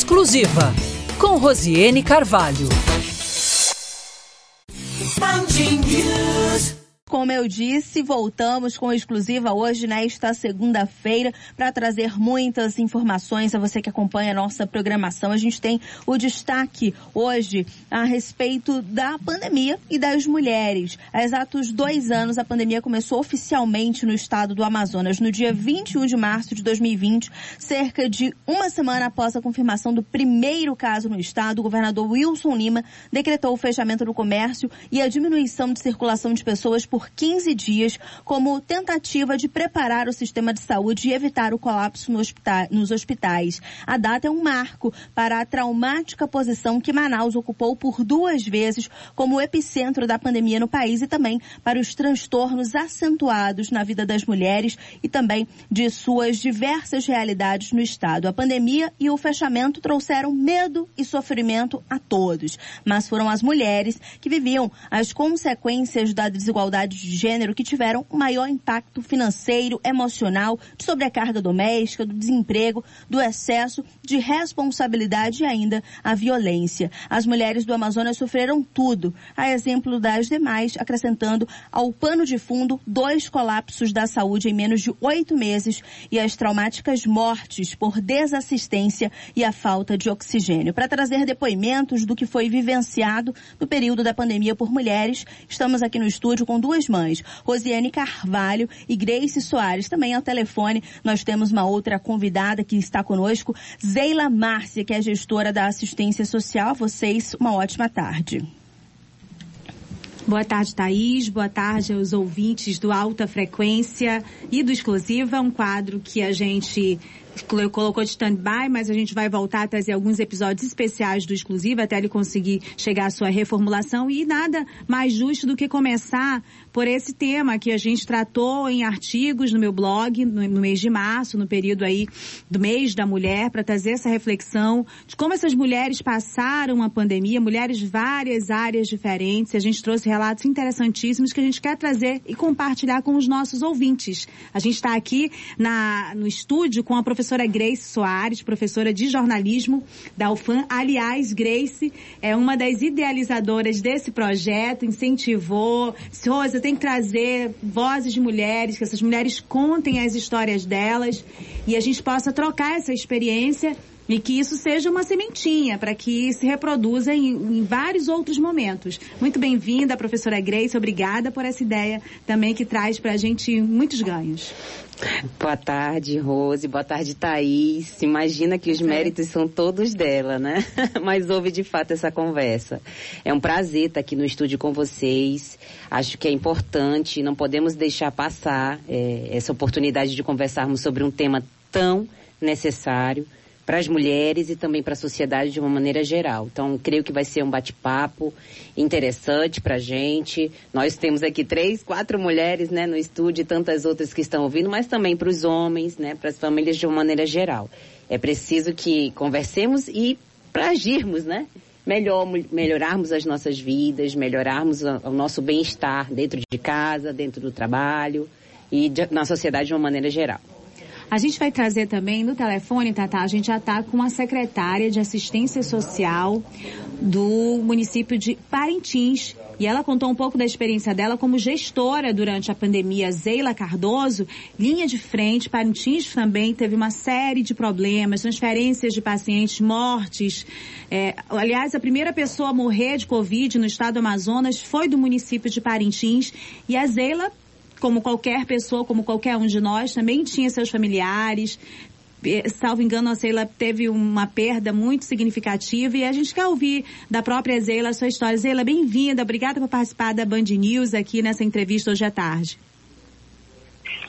Exclusiva, com Rosiane Carvalho. Como eu disse, voltamos com exclusiva hoje, nesta segunda-feira, para trazer muitas informações a você que acompanha a nossa programação. A gente tem o destaque hoje a respeito da pandemia e das mulheres. Há exatos dois anos, a pandemia começou oficialmente no estado do Amazonas, no dia 21 de março de 2020, cerca de uma semana após a confirmação do primeiro caso no estado, o governador Wilson Lima decretou o fechamento do comércio e a diminuição de circulação de pessoas por por 15 dias como tentativa de preparar o sistema de saúde e evitar o colapso nos hospitais. A data é um marco para a traumática posição que Manaus ocupou por duas vezes como epicentro da pandemia no país e também para os transtornos acentuados na vida das mulheres e também de suas diversas realidades no estado. A pandemia e o fechamento trouxeram medo e sofrimento a todos, mas foram as mulheres que viviam as consequências da desigualdade de gênero que tiveram maior impacto financeiro, emocional, de sobrecarga doméstica, do desemprego, do excesso de responsabilidade e ainda a violência. As mulheres do Amazonas sofreram tudo, a exemplo das demais, acrescentando ao pano de fundo dois colapsos da saúde em menos de oito meses e as traumáticas mortes por desassistência e a falta de oxigênio. Para trazer depoimentos do que foi vivenciado no período da pandemia por mulheres, estamos aqui no estúdio com duas duas mães, Rosiane Carvalho e Grace Soares. Também ao telefone nós temos uma outra convidada que está conosco, Zeila Márcia, que é gestora da assistência social. Vocês, uma ótima tarde. Boa tarde, Thaís. Boa tarde aos ouvintes do Alta Frequência e do Exclusiva, um quadro que a gente colocou de stand-by, mas a gente vai voltar a trazer alguns episódios especiais do Exclusiva até ele conseguir chegar à sua reformulação e nada mais justo do que começar por esse tema que a gente tratou em artigos no meu blog no, no mês de março, no período aí do mês da mulher, para trazer essa reflexão de como essas mulheres passaram a pandemia, mulheres de várias áreas diferentes. A gente trouxe relatos interessantíssimos que a gente quer trazer e compartilhar com os nossos ouvintes. A gente está aqui na, no estúdio com a professora Grace Soares, professora de jornalismo da UFAM. Aliás, Grace é uma das idealizadoras desse projeto, incentivou. Rosa, tem que trazer vozes de mulheres, que essas mulheres contem as histórias delas e a gente possa trocar essa experiência e que isso seja uma sementinha para que se reproduza em, em vários outros momentos. Muito bem-vinda, professora Grace, obrigada por essa ideia também que traz para a gente muitos ganhos. Boa tarde, Rose. Boa tarde, Thaís. Imagina que os méritos são todos dela, né? Mas houve de fato essa conversa. É um prazer estar aqui no estúdio com vocês. Acho que é importante, não podemos deixar passar é, essa oportunidade de conversarmos sobre um tema tão necessário para as mulheres e também para a sociedade de uma maneira geral. Então, creio que vai ser um bate-papo interessante para a gente. Nós temos aqui três, quatro mulheres né, no estúdio e tantas outras que estão ouvindo, mas também para os homens, né, para as famílias de uma maneira geral. É preciso que conversemos e para agirmos, né? Melhor, melhorarmos as nossas vidas, melhorarmos o nosso bem-estar dentro de casa, dentro do trabalho e na sociedade de uma maneira geral. A gente vai trazer também no telefone, Tata, a gente já está com a secretária de assistência social do município de Parintins. E ela contou um pouco da experiência dela como gestora durante a pandemia. Zeila Cardoso, linha de frente, Parintins também teve uma série de problemas, transferências de pacientes, mortes. É, aliás, a primeira pessoa a morrer de Covid no estado do Amazonas foi do município de Parintins. E a Zeila como qualquer pessoa, como qualquer um de nós, também tinha seus familiares. Salvo engano, a Zeila teve uma perda muito significativa e a gente quer ouvir da própria Zeila a sua história. Zeila, bem-vinda, obrigada por participar da Band News aqui nessa entrevista hoje à tarde.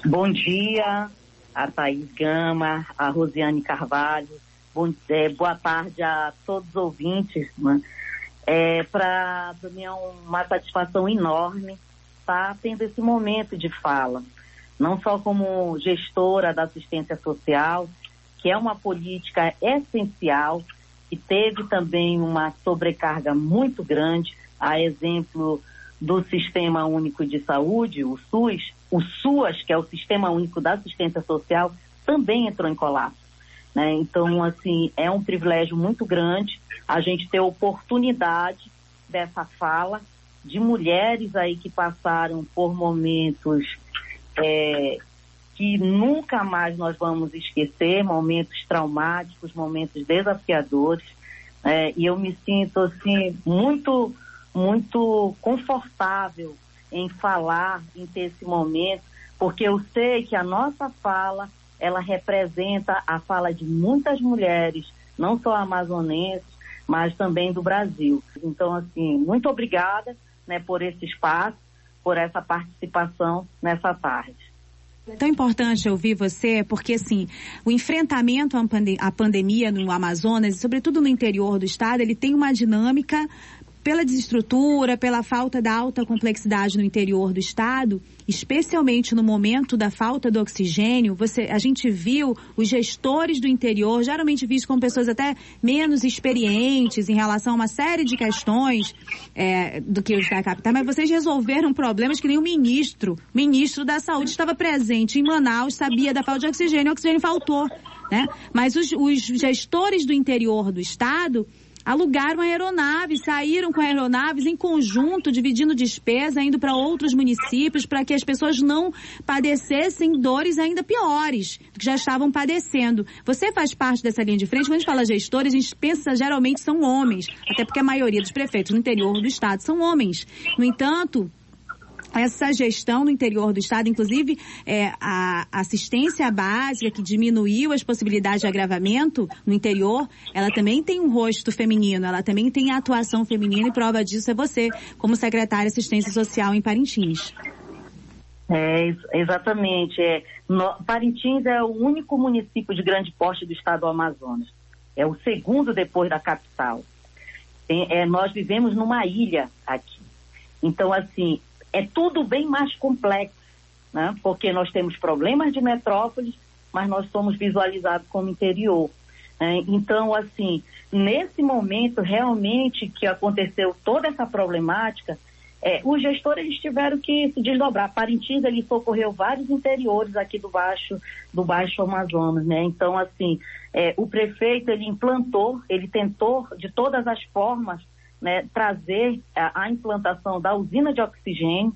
Bom dia, a Thaís Gama, a Rosiane Carvalho. Bom, é, boa tarde a todos os ouvintes. Né? É, Para mim é uma satisfação enorme está tendo esse momento de fala, não só como gestora da assistência social, que é uma política essencial, e teve também uma sobrecarga muito grande, a exemplo do Sistema Único de Saúde, o SUS, o SUAS, que é o Sistema Único da Assistência Social, também entrou em colapso. Né? Então, assim, é um privilégio muito grande a gente ter oportunidade dessa fala de mulheres aí que passaram por momentos é, que nunca mais nós vamos esquecer, momentos traumáticos, momentos desafiadores. É, e eu me sinto assim muito, muito confortável em falar, em ter esse momento, porque eu sei que a nossa fala ela representa a fala de muitas mulheres, não só amazonenses, mas também do Brasil. Então, assim, muito obrigada né, por esse espaço, por essa participação nessa tarde. É tão importante ouvir você, porque assim, o enfrentamento à pandemia no Amazonas, e sobretudo no interior do estado, ele tem uma dinâmica pela desestrutura, pela falta da alta complexidade no interior do estado, especialmente no momento da falta do oxigênio, você, a gente viu os gestores do interior, geralmente vistos como pessoas até menos experientes em relação a uma série de questões é, do que os da capital, mas vocês resolveram problemas que nem o ministro, ministro da saúde estava presente em Manaus, sabia da falta de oxigênio, o oxigênio faltou, né? Mas os, os gestores do interior do estado alugaram aeronaves, saíram com aeronaves em conjunto, dividindo despesa, indo para outros municípios, para que as pessoas não padecessem dores ainda piores do que já estavam padecendo. Você faz parte dessa linha de frente. Quando a gente fala gestores, a gente pensa geralmente são homens, até porque a maioria dos prefeitos no interior do estado são homens. No entanto, essa gestão no interior do estado, inclusive é, a assistência básica que diminuiu as possibilidades de agravamento no interior, ela também tem um rosto feminino, ela também tem atuação feminina e prova disso é você, como secretária de assistência social em Parintins. É, exatamente. É, no, Parintins é o único município de grande porte do estado do Amazonas. É o segundo depois da capital. Tem, é, nós vivemos numa ilha aqui. Então, assim, é tudo bem mais complexo, né? porque nós temos problemas de metrópoles, mas nós somos visualizados como interior. Né? Então, assim, nesse momento realmente que aconteceu toda essa problemática, é, os gestores tiveram que se desdobrar. Parintins ele socorreu vários interiores aqui do baixo do baixo Amazonas, né? Então assim, é, o prefeito ele implantou, ele tentou de todas as formas né, trazer a, a implantação da usina de oxigênio.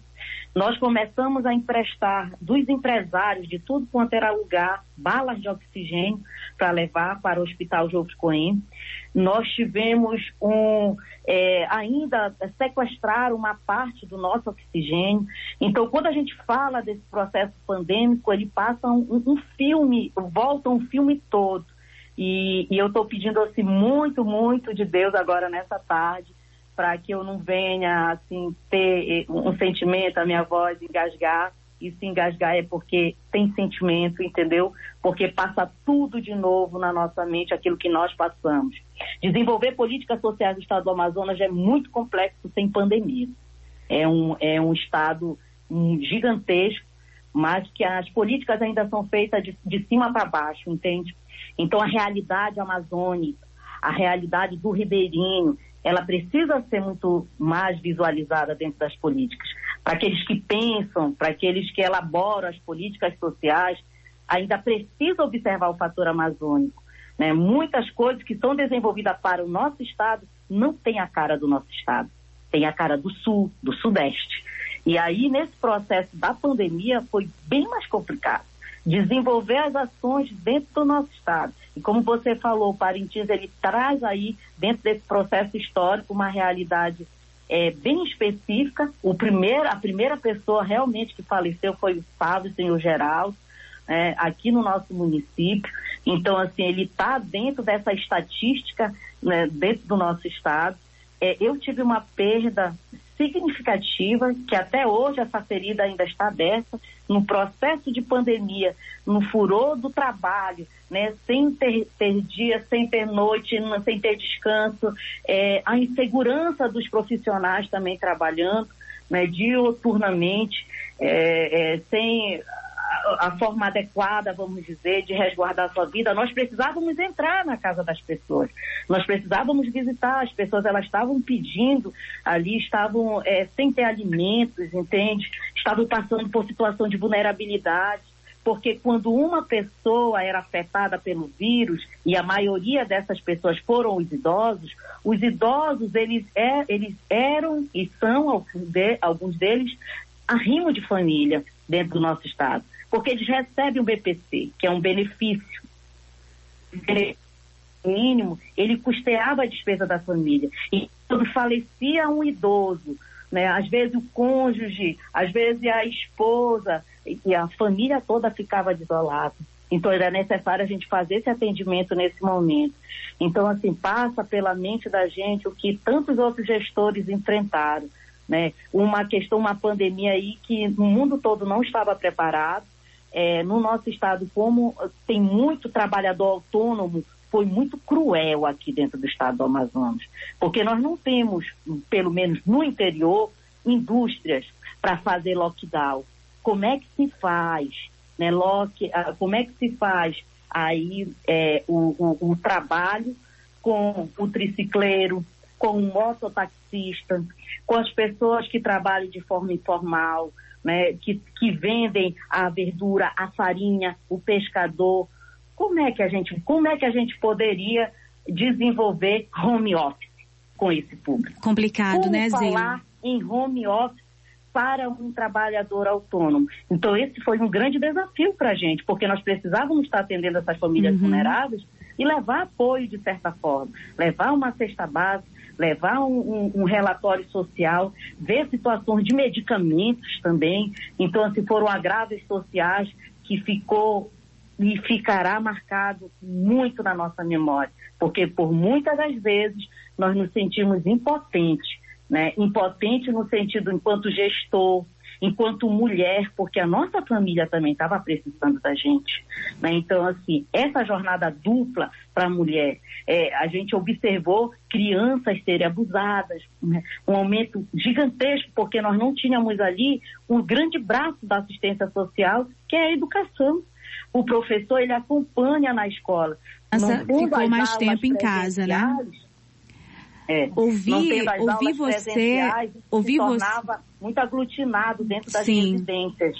Nós começamos a emprestar dos empresários de tudo quanto era lugar balas de oxigênio para levar para o Hospital Jovos Coen. Nós tivemos um, é, ainda sequestrar uma parte do nosso oxigênio. Então, quando a gente fala desse processo pandêmico, ele passa um, um filme, volta um filme todo. E, e eu estou pedindo assim muito, muito de Deus agora nessa tarde para que eu não venha assim ter eh, um sentimento, a minha voz engasgar. E se engasgar é porque tem sentimento, entendeu? Porque passa tudo de novo na nossa mente, aquilo que nós passamos. Desenvolver políticas sociais do Estado do Amazonas é muito complexo sem pandemia. É um, é um Estado gigantesco, mas que as políticas ainda são feitas de, de cima para baixo, entende? Então a realidade amazônica, a realidade do ribeirinho, ela precisa ser muito mais visualizada dentro das políticas. Para aqueles que pensam, para aqueles que elaboram as políticas sociais, ainda precisa observar o fator amazônico. Né? Muitas coisas que são desenvolvidas para o nosso estado não têm a cara do nosso estado, tem a cara do sul, do sudeste. E aí, nesse processo da pandemia, foi bem mais complicado desenvolver as ações dentro do nosso estado. E como você falou, o Parintins ele traz aí dentro desse processo histórico uma realidade é, bem específica. O primeiro, a primeira pessoa realmente que faleceu foi o Fábio Senhor Geraldo, é, aqui no nosso município. Então, assim, ele está dentro dessa estatística né, dentro do nosso estado. É, eu tive uma perda significativa, que até hoje essa ferida ainda está aberta, no processo de pandemia, no furor do trabalho, né, sem ter, ter dia, sem ter noite, sem ter descanso, é, a insegurança dos profissionais também trabalhando, né, dioturnamente, é, é, sem a forma adequada, vamos dizer, de resguardar sua vida, nós precisávamos entrar na casa das pessoas. Nós precisávamos visitar as pessoas, elas estavam pedindo ali, estavam é, sem ter alimentos, entende? Estavam passando por situação de vulnerabilidade. porque quando uma pessoa era afetada pelo vírus, e a maioria dessas pessoas foram os idosos, os idosos, eles, é, eles eram e são, alguns deles, arrimo de família dentro do nosso Estado. Porque eles recebem o BPC, que é um benefício mínimo, ele custeava a despesa da família. E quando falecia um idoso, né, às vezes o cônjuge, às vezes a esposa, e a família toda ficava desolada. Então era necessário a gente fazer esse atendimento nesse momento. Então, assim, passa pela mente da gente o que tantos outros gestores enfrentaram. Né? Uma questão, uma pandemia aí que no mundo todo não estava preparado. É, no nosso estado, como tem muito trabalhador autônomo, foi muito cruel aqui dentro do estado do Amazonas, porque nós não temos, pelo menos no interior, indústrias para fazer lockdown. Como é que se faz, né, lock, como é que se faz aí é, o, o, o trabalho com o tricicleiro, com o mototaxista, com as pessoas que trabalham de forma informal, né, que, que vendem a verdura, a farinha, o pescador, como é que a gente, como é que a gente poderia desenvolver home office com esse público? Complicado, como né, Zé? falar em home office para um trabalhador autônomo. Então, esse foi um grande desafio para a gente, porque nós precisávamos estar atendendo essas famílias uhum. vulneráveis e levar apoio de certa forma, levar uma cesta básica, levar um, um, um, relatório social, ver situações de medicamentos também. Então, assim, foram agravos sociais que ficou e ficará marcado muito na nossa memória, porque por muitas das vezes nós nos sentimos impotentes, né? Impotente no sentido enquanto gestor, enquanto mulher, porque a nossa família também estava precisando da gente. Né? Então, assim, essa jornada dupla para a mulher, é, a gente observou crianças serem abusadas, né? um aumento gigantesco, porque nós não tínhamos ali um grande braço da assistência social, que é a educação o professor ele acompanha na escola. Nossa, ficou mais tempo em casa, né? É, ouvir, ouvir você, ouvir você muito aglutinado dentro das Sim. residências.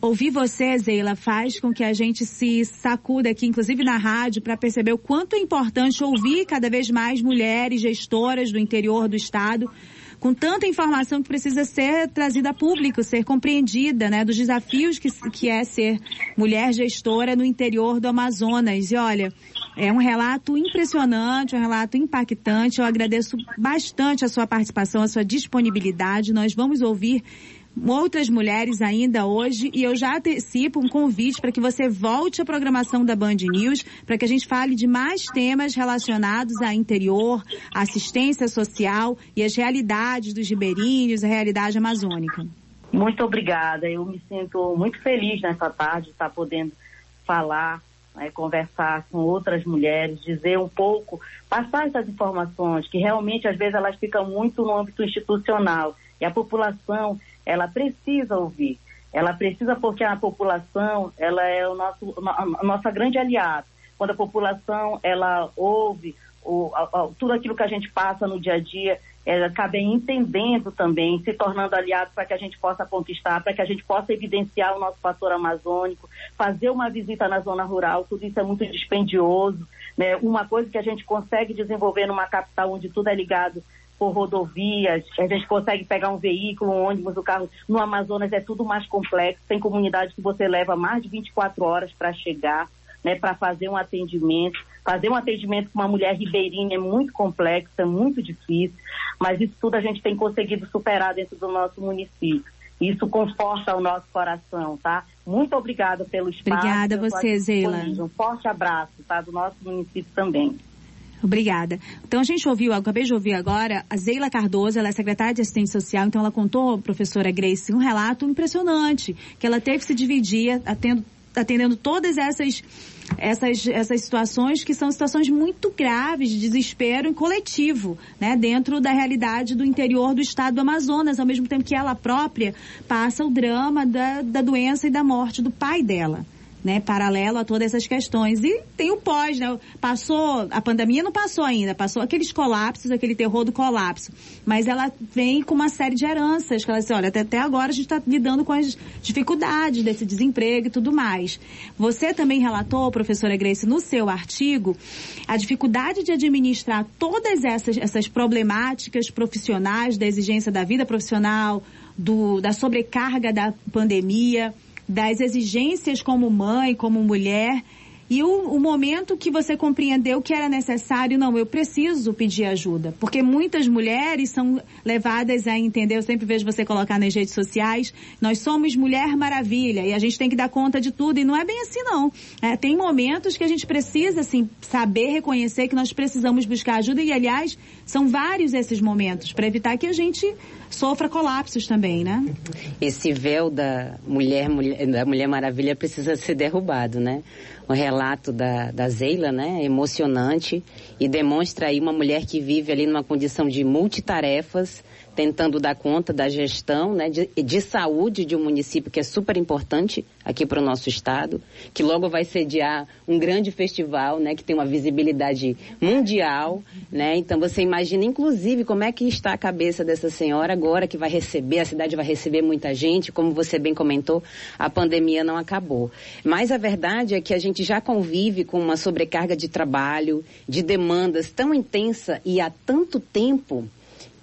Ouvir você, Zeila, faz com que a gente se sacuda aqui, inclusive na rádio, para perceber o quanto é importante ouvir cada vez mais mulheres gestoras do interior do estado com tanta informação que precisa ser trazida a público, ser compreendida, né, dos desafios que, que é ser mulher gestora no interior do Amazonas. E olha, é um relato impressionante, um relato impactante. Eu agradeço bastante a sua participação, a sua disponibilidade. Nós vamos ouvir outras mulheres ainda hoje e eu já antecipo um convite para que você volte à programação da Band News para que a gente fale de mais temas relacionados a interior, assistência social e as realidades dos ribeirinhos, a realidade amazônica. Muito obrigada. Eu me sinto muito feliz nessa tarde de estar podendo falar, né, conversar com outras mulheres, dizer um pouco, passar essas informações que realmente às vezes elas ficam muito no âmbito institucional e a população ela precisa ouvir. Ela precisa porque a população, ela é o nosso, a nossa grande aliada. Quando a população, ela ouve o, a, a, tudo aquilo que a gente passa no dia a dia, ela acaba entendendo também, se tornando aliado para que a gente possa conquistar, para que a gente possa evidenciar o nosso fator amazônico, fazer uma visita na zona rural, tudo isso é muito dispendioso. Né? Uma coisa que a gente consegue desenvolver numa capital onde tudo é ligado por rodovias, a gente consegue pegar um veículo, um ônibus, o um carro. No Amazonas é tudo mais complexo, tem comunidades que você leva mais de 24 horas para chegar, né, para fazer um atendimento. Fazer um atendimento com uma mulher ribeirinha é muito complexo, é muito difícil, mas isso tudo a gente tem conseguido superar dentro do nosso município. Isso conforta o nosso coração, tá? Muito obrigada pelo espaço. Obrigada a você, Zeila. Um forte abraço, tá? Do nosso município também. Obrigada. Então a gente ouviu, acabei de ouvir agora, a Zeila Cardoso, ela é secretária de assistência social, então ela contou, professora Grace, um relato impressionante, que ela teve que se dividir atendo, atendendo todas essas, essas, essas situações que são situações muito graves de desespero em coletivo, né, dentro da realidade do interior do estado do Amazonas, ao mesmo tempo que ela própria passa o drama da, da doença e da morte do pai dela. Né, paralelo a todas essas questões. E tem o pós, né? Passou, a pandemia não passou ainda, passou aqueles colapsos, aquele terror do colapso. Mas ela vem com uma série de heranças, que ela diz, olha, até, até agora a gente está lidando com as dificuldades desse desemprego e tudo mais. Você também relatou, professora Grace, no seu artigo, a dificuldade de administrar todas essas, essas problemáticas profissionais, da exigência da vida profissional, do, da sobrecarga da pandemia, das exigências como mãe, como mulher, e o, o, momento que você compreendeu que era necessário, não, eu preciso pedir ajuda. Porque muitas mulheres são levadas a entender, eu sempre vejo você colocar nas redes sociais, nós somos mulher maravilha e a gente tem que dar conta de tudo. E não é bem assim, não. É, tem momentos que a gente precisa, assim, saber reconhecer que nós precisamos buscar ajuda e, aliás, são vários esses momentos para evitar que a gente sofra colapsos também, né? Esse véu da mulher, mulher, da Mulher Maravilha precisa ser derrubado, né? O relato da, da Zeila, né? Emocionante e demonstra aí uma mulher que vive ali numa condição de multitarefas, tentando dar conta da gestão né, de, de saúde de um município que é super importante aqui para o nosso estado, que logo vai sediar um grande festival, né, que tem uma visibilidade mundial, né? Então você imagina, inclusive, como é que está a cabeça dessa senhora agora que vai receber, a cidade vai receber muita gente, como você bem comentou, a pandemia não acabou. Mas a verdade é que a gente já convive com uma sobrecarga de trabalho, de demandas tão intensa e há tanto tempo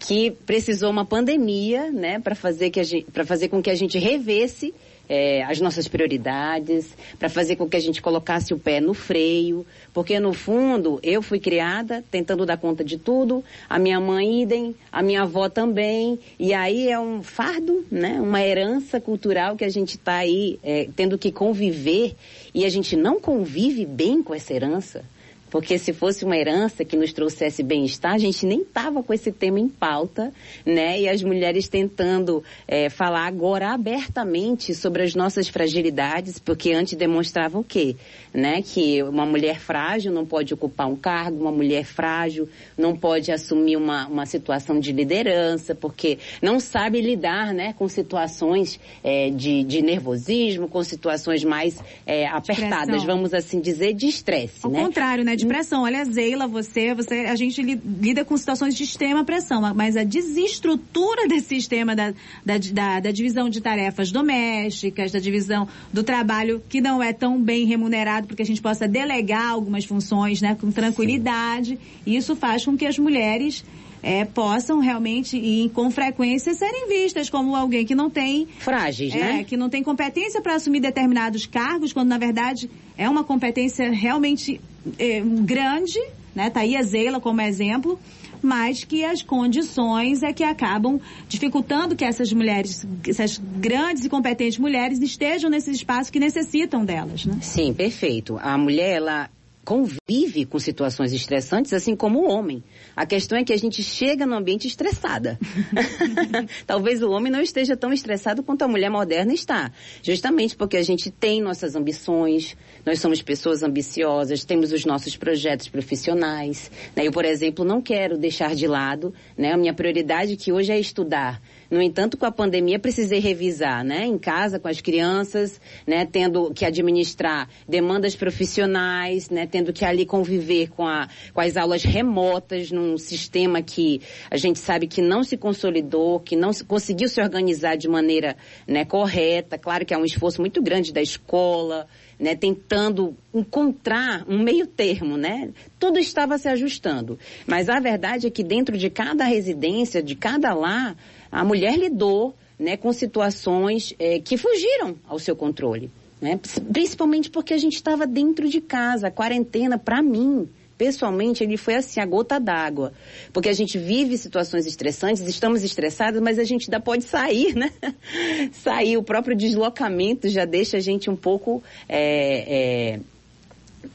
que precisou uma pandemia, né, para fazer que a gente, para fazer com que a gente revesse é, as nossas prioridades, para fazer com que a gente colocasse o pé no freio, porque no fundo eu fui criada tentando dar conta de tudo, a minha mãe idem, a minha avó também, e aí é um fardo, né, uma herança cultural que a gente está aí é, tendo que conviver. E a gente não convive bem com essa herança. Porque se fosse uma herança que nos trouxesse bem-estar, a gente nem tava com esse tema em pauta, né? E as mulheres tentando é, falar agora abertamente sobre as nossas fragilidades, porque antes demonstravam o quê? Né? Que uma mulher frágil não pode ocupar um cargo, uma mulher frágil não pode assumir uma, uma situação de liderança, porque não sabe lidar, né? Com situações é, de, de nervosismo, com situações mais é, apertadas, vamos assim dizer, de estresse, Ao né? contrário, né? De pressão. Olha, Zeila, você, você, a gente lida com situações de extrema pressão, mas a desestrutura desse sistema da, da, da, da divisão de tarefas domésticas, da divisão do trabalho que não é tão bem remunerado porque a gente possa delegar algumas funções, né? Com tranquilidade. E isso faz com que as mulheres é, possam realmente e com frequência serem vistas como alguém que não tem frágeis, é, né? Que não tem competência para assumir determinados cargos, quando na verdade é uma competência realmente é, grande, né? Tá aí a Zeila como exemplo, mas que as condições é que acabam dificultando que essas mulheres, essas grandes e competentes mulheres estejam nesses espaços que necessitam delas, né? Sim, perfeito. A mulher, ela convive com situações estressantes, assim como o homem. A questão é que a gente chega no ambiente estressada. Talvez o homem não esteja tão estressado quanto a mulher moderna está. Justamente porque a gente tem nossas ambições, nós somos pessoas ambiciosas, temos os nossos projetos profissionais. Né? Eu, por exemplo, não quero deixar de lado né, a minha prioridade que hoje é estudar. No entanto, com a pandemia, precisei revisar, né? Em casa, com as crianças, né? Tendo que administrar demandas profissionais, né? Tendo que ali conviver com, a, com as aulas remotas num sistema que a gente sabe que não se consolidou, que não se, conseguiu se organizar de maneira né, correta. Claro que é um esforço muito grande da escola, né, tentando encontrar um meio termo, né? Tudo estava se ajustando. Mas a verdade é que dentro de cada residência, de cada lar, a mulher lidou né, com situações é, que fugiram ao seu controle. Né? Principalmente porque a gente estava dentro de casa. A quarentena, para mim, pessoalmente, ele foi assim, a gota d'água. Porque a gente vive situações estressantes, estamos estressados, mas a gente ainda pode sair, né? sair, o próprio deslocamento já deixa a gente um pouco é, é,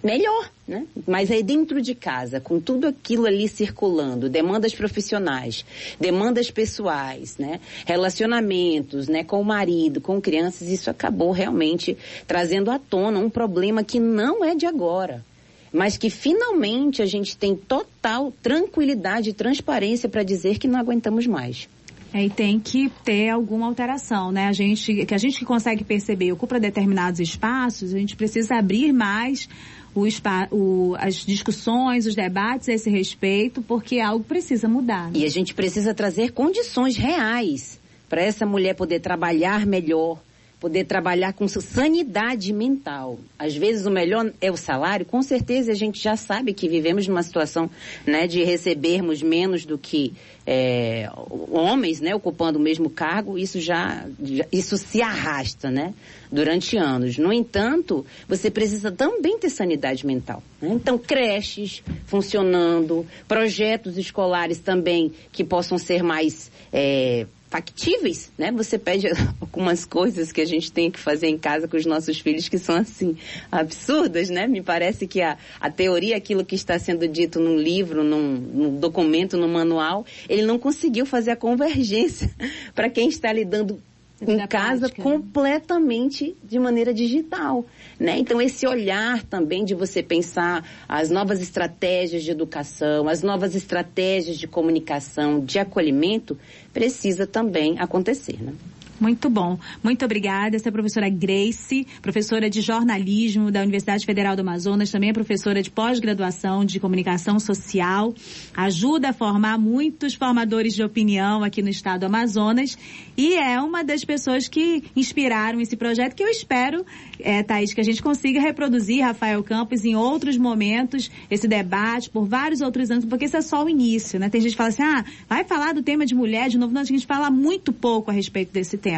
melhor, né? Mas aí dentro de casa, com tudo aquilo ali circulando, demandas profissionais, demandas pessoais, né? Relacionamentos, né? Com o marido, com crianças, isso acabou realmente trazendo à tona um problema que não é de agora. Mas que finalmente a gente tem total tranquilidade e transparência para dizer que não aguentamos mais. É, e tem que ter alguma alteração, né? A gente, que a gente que consegue perceber ocupa determinados espaços, a gente precisa abrir mais o, o, as discussões, os debates a esse respeito, porque algo precisa mudar. Né? E a gente precisa trazer condições reais para essa mulher poder trabalhar melhor, poder trabalhar com sanidade mental. Às vezes o melhor é o salário, com certeza a gente já sabe que vivemos numa situação né, de recebermos menos do que é, homens né, ocupando o mesmo cargo, isso já, já, isso se arrasta né, durante anos. No entanto, você precisa também ter sanidade mental. Né? Então, creches funcionando, projetos escolares também que possam ser mais é, factíveis, né? Você pede algumas coisas que a gente tem que fazer em casa com os nossos filhos que são assim absurdas, né? Me parece que a, a teoria, aquilo que está sendo dito num livro, num, num documento, num manual, ele não conseguiu fazer a convergência para quem está lidando em casa prática, né? completamente de maneira digital, né? Então esse olhar também de você pensar as novas estratégias de educação, as novas estratégias de comunicação, de acolhimento, precisa também acontecer, né? Muito bom. Muito obrigada. Essa é a professora Grace, professora de jornalismo da Universidade Federal do Amazonas, também é professora de pós-graduação de comunicação social. Ajuda a formar muitos formadores de opinião aqui no estado do Amazonas e é uma das pessoas que inspiraram esse projeto que eu espero, é, Thaís, que a gente consiga reproduzir, Rafael Campos, em outros momentos, esse debate, por vários outros anos, porque isso é só o início, né? Tem gente que fala assim, ah, vai falar do tema de mulher de novo. Não, a gente fala muito pouco a respeito desse tema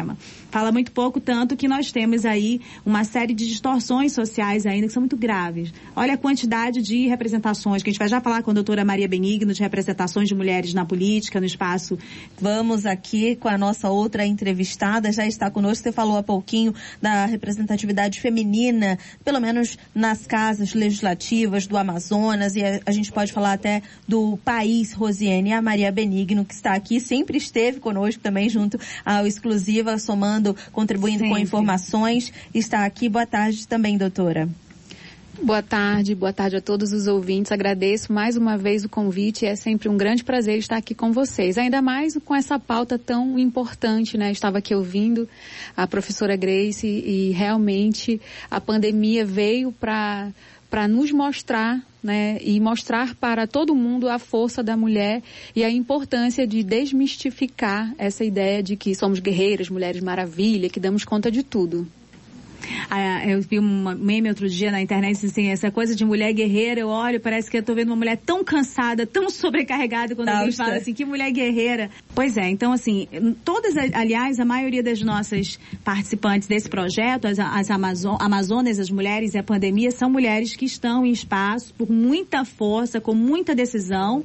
Fala muito pouco, tanto que nós temos aí uma série de distorções sociais ainda que são muito graves. Olha a quantidade de representações, que a gente vai já falar com a doutora Maria Benigno, de representações de mulheres na política, no espaço. Vamos aqui com a nossa outra entrevistada, já está conosco, você falou há pouquinho da representatividade feminina, pelo menos nas casas legislativas do Amazonas, e a, a gente pode falar até do país, Rosiane, a Maria Benigno, que está aqui, sempre esteve conosco também junto ao exclusivo somando, contribuindo Sempre. com informações. Está aqui. Boa tarde também, doutora. Boa tarde, boa tarde a todos os ouvintes. Agradeço mais uma vez o convite. É sempre um grande prazer estar aqui com vocês. Ainda mais com essa pauta tão importante, né? Estava aqui ouvindo a professora Grace e realmente a pandemia veio para para nos mostrar né, e mostrar para todo mundo a força da mulher e a importância de desmistificar essa ideia de que somos guerreiras, mulheres maravilha, que damos conta de tudo. Ah, eu vi um meme outro dia na internet, assim, essa coisa de mulher guerreira, eu olho, parece que eu tô vendo uma mulher tão cansada, tão sobrecarregada, quando alguém fala assim, que mulher guerreira. Pois é, então assim, todas, aliás, a maioria das nossas participantes desse projeto, as, as Amazon, Amazonas, as mulheres e a pandemia, são mulheres que estão em espaço por muita força, com muita decisão,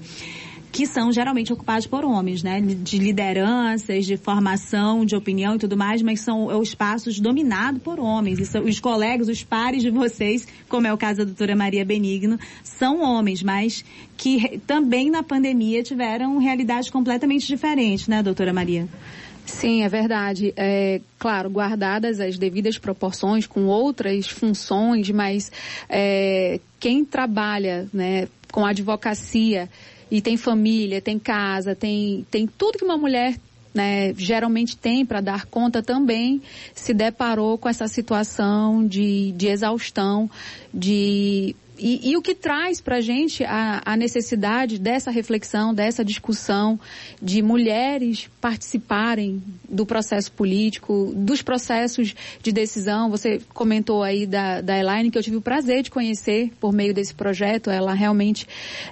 que são geralmente ocupados por homens, né? De lideranças, de formação, de opinião e tudo mais, mas são é espaços dominados por homens. E são, os colegas, os pares de vocês, como é o caso da doutora Maria Benigno, são homens, mas que também na pandemia tiveram realidades completamente diferentes, né, doutora Maria? Sim, é verdade. É, claro, guardadas as devidas proporções com outras funções, mas é, quem trabalha né, com advocacia e tem família, tem casa, tem, tem tudo que uma mulher né, geralmente tem para dar conta também, se deparou com essa situação de, de exaustão, de e, e, o que traz para a gente a necessidade dessa reflexão, dessa discussão, de mulheres participarem do processo político, dos processos de decisão. Você comentou aí da, da Elaine, que eu tive o prazer de conhecer por meio desse projeto. Ela realmente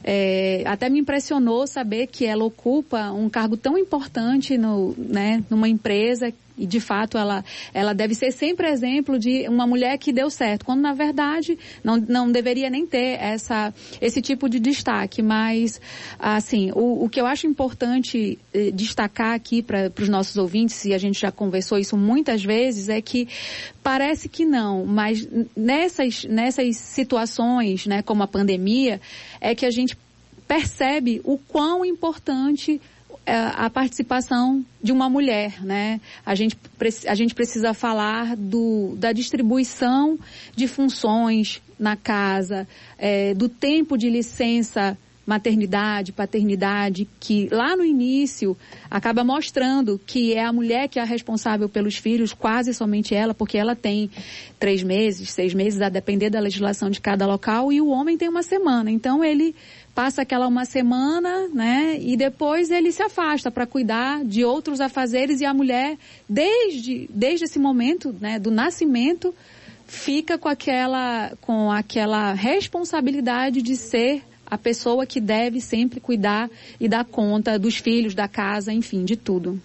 é, até me impressionou saber que ela ocupa um cargo tão importante no, né, numa empresa e de fato ela, ela deve ser sempre exemplo de uma mulher que deu certo, quando na verdade não, não deveria nem ter essa, esse tipo de destaque. Mas, assim, o, o que eu acho importante eh, destacar aqui para os nossos ouvintes, e a gente já conversou isso muitas vezes, é que parece que não, mas nessas, nessas situações, né, como a pandemia, é que a gente percebe o quão importante a participação de uma mulher, né? A gente, a gente precisa falar do, da distribuição de funções na casa, é, do tempo de licença maternidade, paternidade, que lá no início acaba mostrando que é a mulher que é a responsável pelos filhos, quase somente ela, porque ela tem três meses, seis meses, a depender da legislação de cada local, e o homem tem uma semana. Então ele passa aquela uma semana, né? E depois ele se afasta para cuidar de outros afazeres e a mulher, desde, desde esse momento, né, do nascimento, fica com aquela, com aquela responsabilidade de ser a pessoa que deve sempre cuidar e dar conta dos filhos, da casa, enfim, de tudo.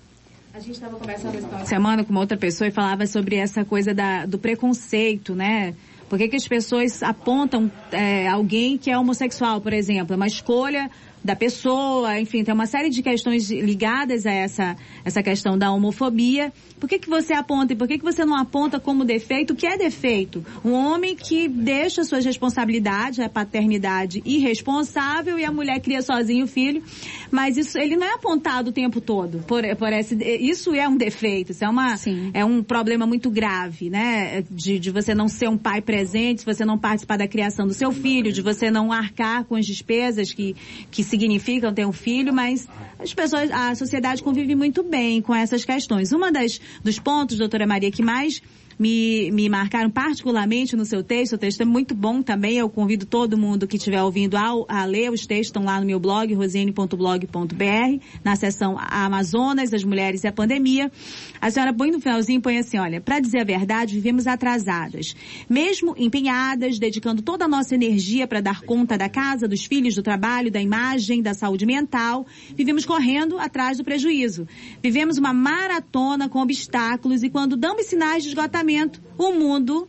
A gente estava conversando essa semana com uma outra pessoa e falava sobre essa coisa da, do preconceito, né? Por que, que as pessoas apontam é, alguém que é homossexual, por exemplo? É uma escolha da pessoa, enfim, tem uma série de questões ligadas a essa, essa questão da homofobia. Por que, que você aponta e por que, que você não aponta como defeito o que é defeito? Um homem que deixa suas responsabilidades, a paternidade irresponsável e a mulher cria sozinho o filho, mas isso ele não é apontado o tempo todo. Por, por esse, isso é um defeito, isso é, uma, é um problema muito grave, né? De, de você não ser um pai presente, de você não participar da criação do seu filho, de você não arcar com as despesas que, que significam ter um filho, mas as pessoas, a sociedade convive muito bem com essas questões. Uma das dos pontos, doutora Maria, que mais me, me marcaram particularmente no seu texto. O texto é muito bom também. Eu convido todo mundo que estiver ouvindo a, a ler os textos. Estão lá no meu blog, rosiane.blog.br, na seção Amazonas, as mulheres e a pandemia. A senhora põe no finalzinho, põe assim, olha, para dizer a verdade, vivemos atrasadas. Mesmo empenhadas, dedicando toda a nossa energia para dar conta da casa, dos filhos, do trabalho, da imagem, da saúde mental, vivemos correndo atrás do prejuízo. Vivemos uma maratona com obstáculos e quando damos sinais de esgotamento, o mundo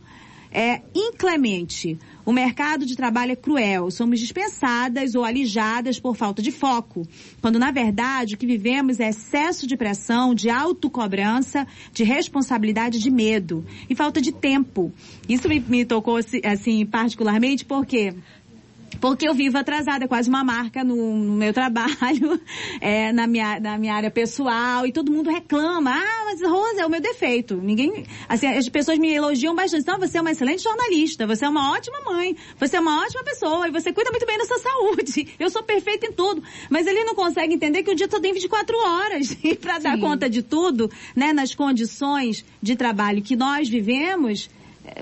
é inclemente. O mercado de trabalho é cruel. Somos dispensadas ou alijadas por falta de foco. Quando, na verdade, o que vivemos é excesso de pressão, de autocobrança, de responsabilidade, de medo e falta de tempo. Isso me, me tocou, assim, particularmente porque porque eu vivo atrasada, é quase uma marca no, no meu trabalho, é, na, minha, na minha área pessoal, e todo mundo reclama, ah, mas Rosa, é o meu defeito. Ninguém, assim, as pessoas me elogiam bastante, não, você é uma excelente jornalista, você é uma ótima mãe, você é uma ótima pessoa, e você cuida muito bem da sua saúde, eu sou perfeita em tudo. Mas ele não consegue entender que o dia todo tem 24 horas, e para dar conta de tudo, né, nas condições de trabalho que nós vivemos,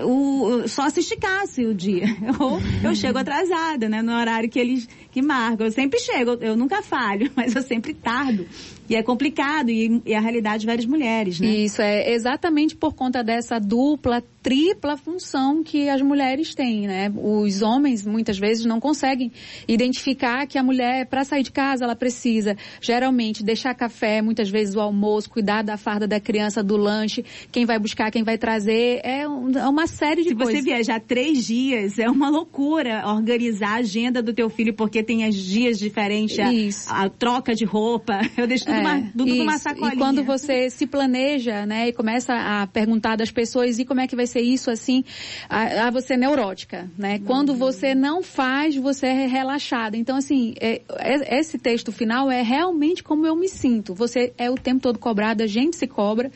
o, só se esticasse o dia. Ou eu chego atrasada, né? No horário que eles que marcam. Eu sempre chego, eu nunca falho, mas eu sempre tardo. E é complicado, e, e a realidade de várias mulheres, né? Isso, é exatamente por conta dessa dupla, tripla função que as mulheres têm, né? Os homens, muitas vezes, não conseguem identificar que a mulher, para sair de casa, ela precisa, geralmente, deixar café, muitas vezes o almoço, cuidar da farda da criança, do lanche, quem vai buscar, quem vai trazer, é, é uma série de Se coisas. Se você viajar três dias, é uma loucura organizar a agenda do teu filho, porque tem as dias diferentes, a, a, troca de roupa. Eu deixo tudo, é, uma, tudo numa sacolinha. E quando você se planeja, né, e começa a perguntar das pessoas, e como é que vai ser isso, assim, a, a você é neurótica, né? Uhum. Quando você não faz, você é relaxada. Então, assim, é, é, esse texto final é realmente como eu me sinto. Você é o tempo todo cobrado, a gente se cobra,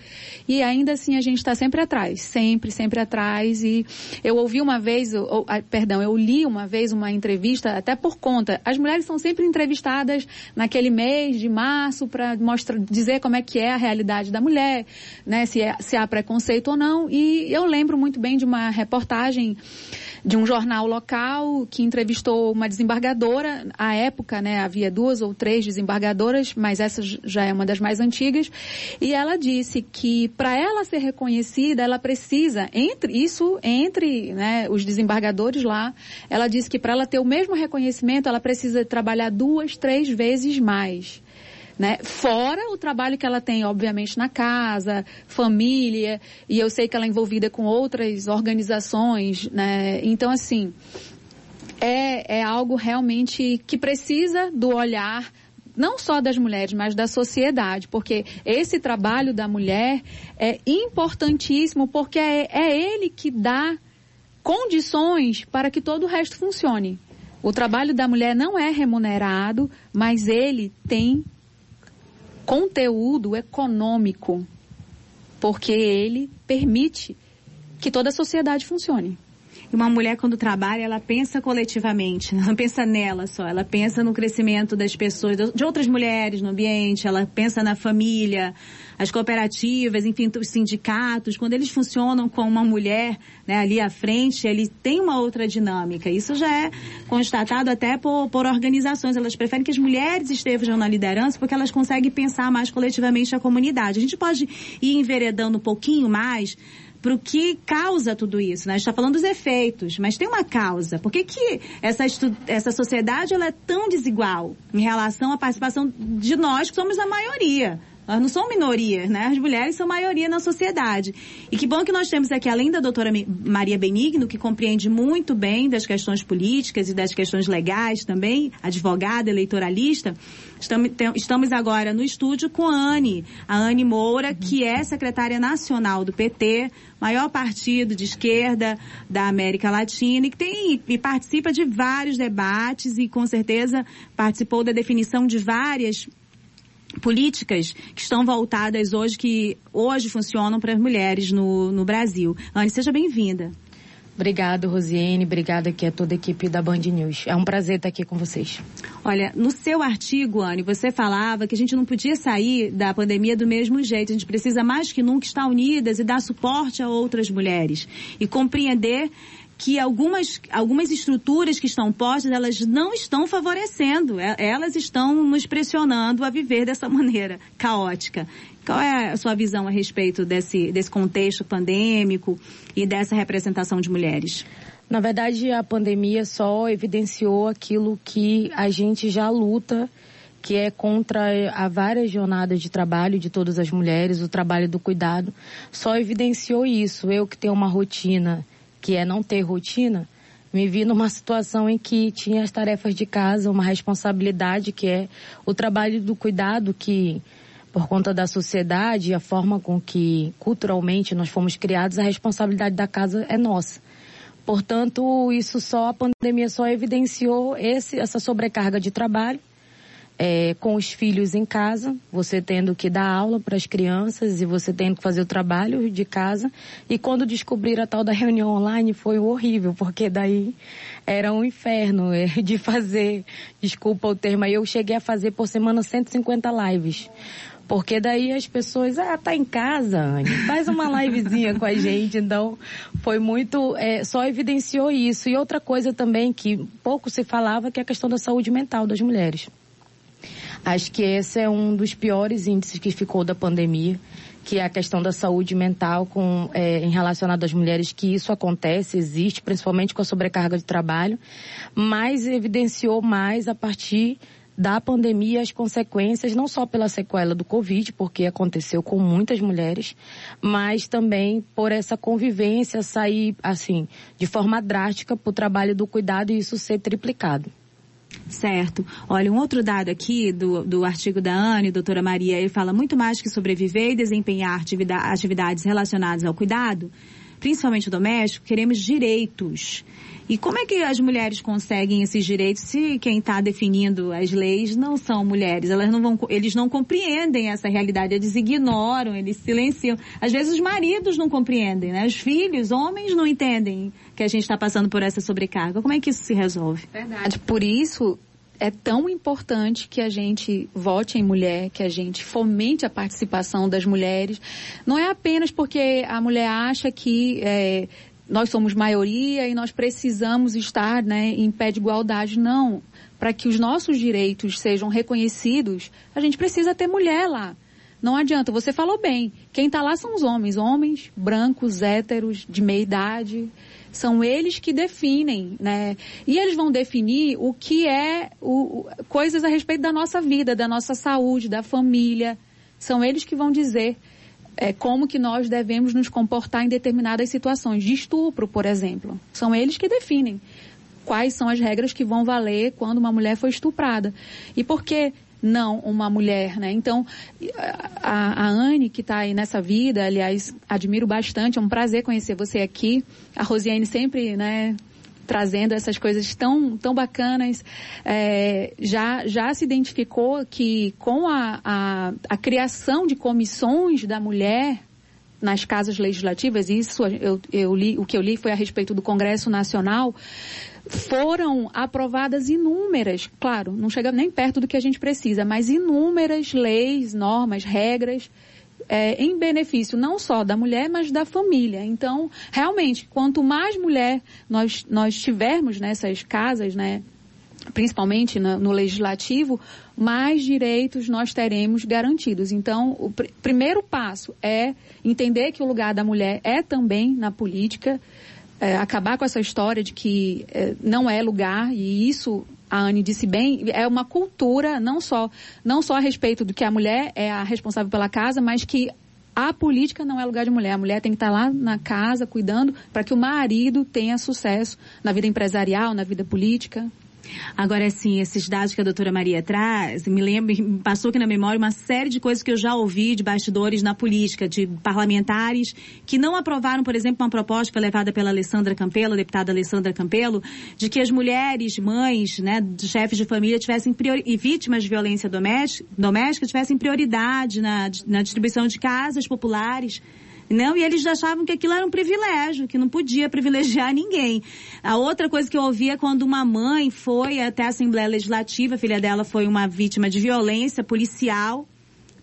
e ainda assim a gente está sempre atrás, sempre, sempre atrás. E eu ouvi uma vez, ou, perdão, eu li uma vez uma entrevista, até por conta, as mulheres são sempre entrevistadas naquele mês de março para dizer como é que é a realidade da mulher, né, se, é, se há preconceito ou não. E eu lembro muito bem de uma reportagem de um jornal local que entrevistou uma desembargadora. À época, né, havia duas ou três desembargadoras, mas essa já é uma das mais antigas. E ela disse que para ela ser reconhecida, ela precisa, entre isso, entre né, os desembargadores lá, ela disse que para ela ter o mesmo reconhecimento, ela precisa trabalhar duas, três vezes mais né? Fora o trabalho que ela tem, obviamente, na casa, família, e eu sei que ela é envolvida com outras organizações, né? Então, assim, é, é algo realmente que precisa do olhar não só das mulheres, mas da sociedade, porque esse trabalho da mulher é importantíssimo, porque é, é ele que dá condições para que todo o resto funcione. O trabalho da mulher não é remunerado, mas ele tem conteúdo econômico, porque ele permite que toda a sociedade funcione. E uma mulher, quando trabalha, ela pensa coletivamente, não pensa nela só, ela pensa no crescimento das pessoas, de outras mulheres no ambiente, ela pensa na família, as cooperativas, enfim, os sindicatos, quando eles funcionam com uma mulher né, ali à frente, ele tem uma outra dinâmica. Isso já é constatado até por, por organizações. Elas preferem que as mulheres estejam na liderança porque elas conseguem pensar mais coletivamente a comunidade. A gente pode ir enveredando um pouquinho mais para o que causa tudo isso. Né? A gente está falando dos efeitos, mas tem uma causa. Por que, que essa, essa sociedade ela é tão desigual em relação à participação de nós, que somos a maioria? Nós não somos minoria, né? As mulheres são maioria na sociedade. E que bom que nós temos aqui, além da doutora Maria Benigno, que compreende muito bem das questões políticas e das questões legais também, advogada, eleitoralista, estamos agora no estúdio com a Anne, a Anne Moura, que é secretária nacional do PT, maior partido de esquerda da América Latina e que tem e participa de vários debates e com certeza participou da definição de várias políticas que estão voltadas hoje, que hoje funcionam para as mulheres no, no Brasil. Anne, seja bem-vinda. Obrigada, Rosiane. Obrigada aqui a toda a equipe da Band News. É um prazer estar aqui com vocês. Olha, no seu artigo, Anne, você falava que a gente não podia sair da pandemia do mesmo jeito. A gente precisa mais que nunca estar unidas e dar suporte a outras mulheres. E compreender que algumas, algumas estruturas que estão postas, elas não estão favorecendo, é, elas estão nos pressionando a viver dessa maneira caótica. Qual é a sua visão a respeito desse, desse contexto pandêmico e dessa representação de mulheres? Na verdade, a pandemia só evidenciou aquilo que a gente já luta, que é contra a várias jornadas de trabalho de todas as mulheres, o trabalho do cuidado. Só evidenciou isso. Eu que tenho uma rotina que é não ter rotina, me vi numa situação em que tinha as tarefas de casa, uma responsabilidade que é o trabalho do cuidado que por conta da sociedade, a forma com que culturalmente nós fomos criados, a responsabilidade da casa é nossa. Portanto, isso só a pandemia só evidenciou esse, essa sobrecarga de trabalho é, com os filhos em casa, você tendo que dar aula para as crianças e você tendo que fazer o trabalho de casa. E quando descobrir a tal da reunião online foi horrível, porque daí era um inferno é, de fazer, desculpa o termo, aí eu cheguei a fazer por semana 150 lives. Porque daí as pessoas, ah, tá em casa, Anne, faz uma livezinha com a gente. Então, foi muito, é, só evidenciou isso. E outra coisa também que pouco se falava, que é a questão da saúde mental das mulheres. Acho que esse é um dos piores índices que ficou da pandemia, que é a questão da saúde mental com, é, em relacionado às mulheres, que isso acontece, existe, principalmente com a sobrecarga de trabalho, mas evidenciou mais a partir da pandemia as consequências, não só pela sequela do Covid, porque aconteceu com muitas mulheres, mas também por essa convivência sair, assim, de forma drástica para o trabalho do cuidado e isso ser triplicado. Certo. Olha, um outro dado aqui do, do artigo da Anne, doutora Maria, ele fala muito mais que sobreviver e desempenhar atividade, atividades relacionadas ao cuidado, principalmente doméstico, queremos direitos. E como é que as mulheres conseguem esses direitos se quem está definindo as leis não são mulheres? Elas não vão, eles não compreendem essa realidade, eles ignoram, eles silenciam. Às vezes os maridos não compreendem, né? Os filhos, homens não entendem que a gente está passando por essa sobrecarga. Como é que isso se resolve? Verdade. Por isso é tão importante que a gente vote em mulher, que a gente fomente a participação das mulheres. Não é apenas porque a mulher acha que é, nós somos maioria e nós precisamos estar né, em pé de igualdade. Não. Para que os nossos direitos sejam reconhecidos, a gente precisa ter mulher lá. Não adianta, você falou bem. Quem está lá são os homens, homens brancos, héteros, de meia idade. São eles que definem, né? E eles vão definir o que é o, coisas a respeito da nossa vida, da nossa saúde, da família. São eles que vão dizer é, como que nós devemos nos comportar em determinadas situações de estupro, por exemplo. São eles que definem quais são as regras que vão valer quando uma mulher foi estuprada. E por que não uma mulher, né? Então, a, a Anne, que está aí nessa vida, aliás, admiro bastante, é um prazer conhecer você aqui. A Rosiane sempre, né, trazendo essas coisas tão, tão bacanas, é, já, já se identificou que com a, a, a criação de comissões da mulher, nas casas legislativas, isso eu, eu li, o que eu li foi a respeito do Congresso Nacional, foram aprovadas inúmeras, claro, não chega nem perto do que a gente precisa, mas inúmeras leis, normas, regras é, em benefício não só da mulher, mas da família. Então, realmente, quanto mais mulher nós, nós tivermos nessas casas, né, principalmente no, no legislativo, mais direitos nós teremos garantidos. Então, o pr primeiro passo é entender que o lugar da mulher é também na política, é, acabar com essa história de que é, não é lugar, e isso a Anne disse bem, é uma cultura não só, não só a respeito do que a mulher é a responsável pela casa, mas que a política não é lugar de mulher. A mulher tem que estar lá na casa cuidando para que o marido tenha sucesso na vida empresarial, na vida política. Agora, assim, esses dados que a doutora Maria traz, me lembra, me passou aqui na memória uma série de coisas que eu já ouvi de bastidores na política, de parlamentares que não aprovaram, por exemplo, uma proposta levada pela Alessandra Campelo, deputada Alessandra Campelo, de que as mulheres, mães, né, chefes de família tivessem priori e vítimas de violência doméstica, doméstica tivessem prioridade na, na distribuição de casas populares não, e eles achavam que aquilo era um privilégio, que não podia privilegiar ninguém. A outra coisa que eu ouvi é quando uma mãe foi até a Assembleia Legislativa, a filha dela foi uma vítima de violência policial,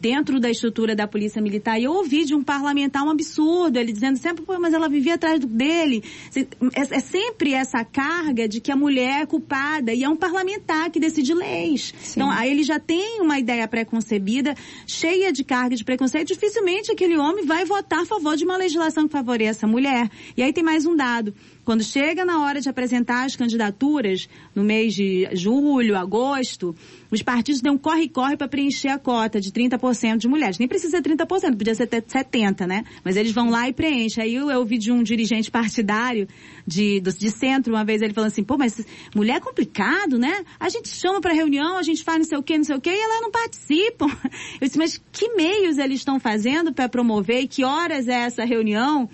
dentro da estrutura da polícia militar. E eu ouvi de um parlamentar um absurdo, ele dizendo sempre, pô, mas ela vivia atrás dele. É, é, sempre essa carga de que a mulher é culpada e é um parlamentar que decide leis. Sim. Então, aí ele já tem uma ideia preconcebida, cheia de carga de preconceito. Dificilmente aquele homem vai votar a favor de uma legislação que favoreça a mulher. E aí tem mais um dado. Quando chega na hora de apresentar as candidaturas, no mês de julho, agosto, os partidos dão corre-corre para preencher a cota de 30% de mulheres. Nem precisa ser 30%, podia ser 70%, né? Mas eles vão lá e preenchem. Aí eu, eu ouvi de um dirigente partidário de, de centro, uma vez ele falando assim, pô, mas mulher é complicado, né? A gente chama para reunião, a gente faz não sei o quê, não sei o quê, e elas não participam. Eu disse, mas que meios eles estão fazendo para promover e que horas é essa reunião?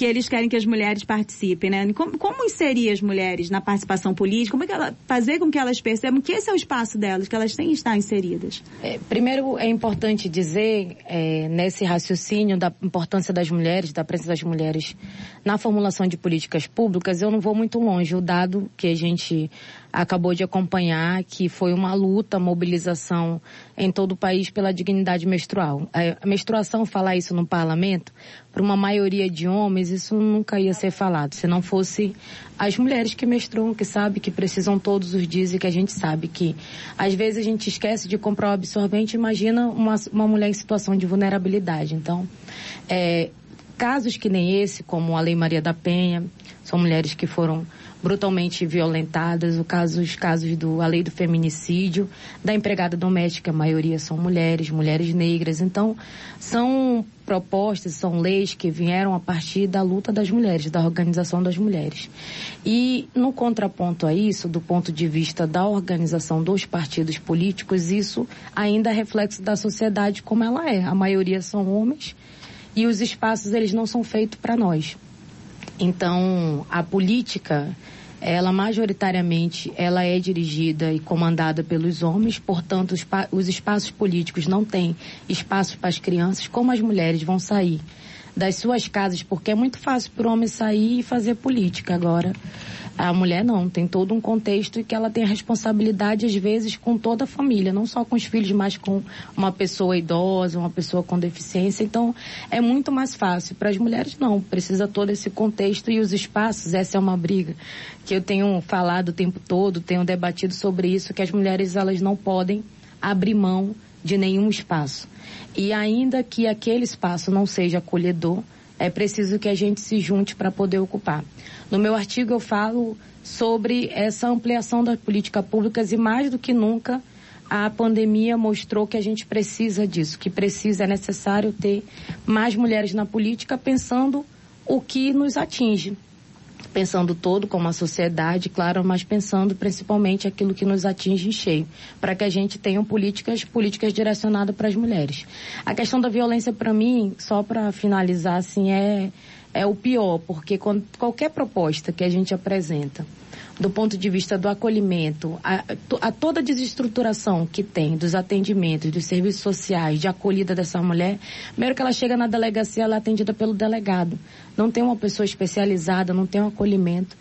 Que eles querem que as mulheres participem, né? Como, como inserir as mulheres na participação política? Como é que ela, fazer com que elas percebam que esse é o espaço delas, que elas têm que estar inseridas? É, primeiro, é importante dizer, é, nesse raciocínio da importância das mulheres, da presença das mulheres na formulação de políticas públicas, eu não vou muito longe. O dado que a gente acabou de acompanhar, que foi uma luta, mobilização em todo o país pela dignidade menstrual. A menstruação, falar isso no parlamento, para uma maioria de homens, isso nunca ia ser falado, se não fosse as mulheres que menstruam, que sabem que precisam todos os dias e que a gente sabe que às vezes a gente esquece de comprar o absorvente, imagina uma, uma mulher em situação de vulnerabilidade. Então, é, casos que nem esse, como a Lei Maria da Penha, são mulheres que foram brutalmente violentadas, o caso, os casos do a lei do feminicídio, da empregada doméstica, a maioria são mulheres, mulheres negras. Então, são propostas, são leis que vieram a partir da luta das mulheres, da organização das mulheres. E no contraponto a isso, do ponto de vista da organização dos partidos políticos, isso ainda é reflexo da sociedade como ela é. A maioria são homens e os espaços eles não são feitos para nós. Então, a política, ela majoritariamente, ela é dirigida e comandada pelos homens, portanto, os, os espaços políticos não têm espaço para as crianças, como as mulheres vão sair das suas casas, porque é muito fácil para o homem sair e fazer política agora. A mulher não, tem todo um contexto que ela tem a responsabilidade, às vezes, com toda a família, não só com os filhos, mas com uma pessoa idosa, uma pessoa com deficiência. Então, é muito mais fácil. Para as mulheres, não. Precisa todo esse contexto e os espaços, essa é uma briga que eu tenho falado o tempo todo, tenho debatido sobre isso, que as mulheres, elas não podem abrir mão de nenhum espaço. E ainda que aquele espaço não seja acolhedor, é preciso que a gente se junte para poder ocupar. No meu artigo eu falo sobre essa ampliação das políticas públicas e mais do que nunca a pandemia mostrou que a gente precisa disso, que precisa, é necessário ter mais mulheres na política pensando o que nos atinge pensando todo como a sociedade, claro, mas pensando principalmente aquilo que nos atinge em cheio, para que a gente tenha políticas, políticas direcionadas para as mulheres. A questão da violência, para mim, só para finalizar, assim, é, é o pior, porque quando, qualquer proposta que a gente apresenta, do ponto de vista do acolhimento, a, a toda a desestruturação que tem dos atendimentos, dos serviços sociais, de acolhida dessa mulher, primeiro que ela chega na delegacia, ela é atendida pelo delegado. Não tem uma pessoa especializada, não tem um acolhimento.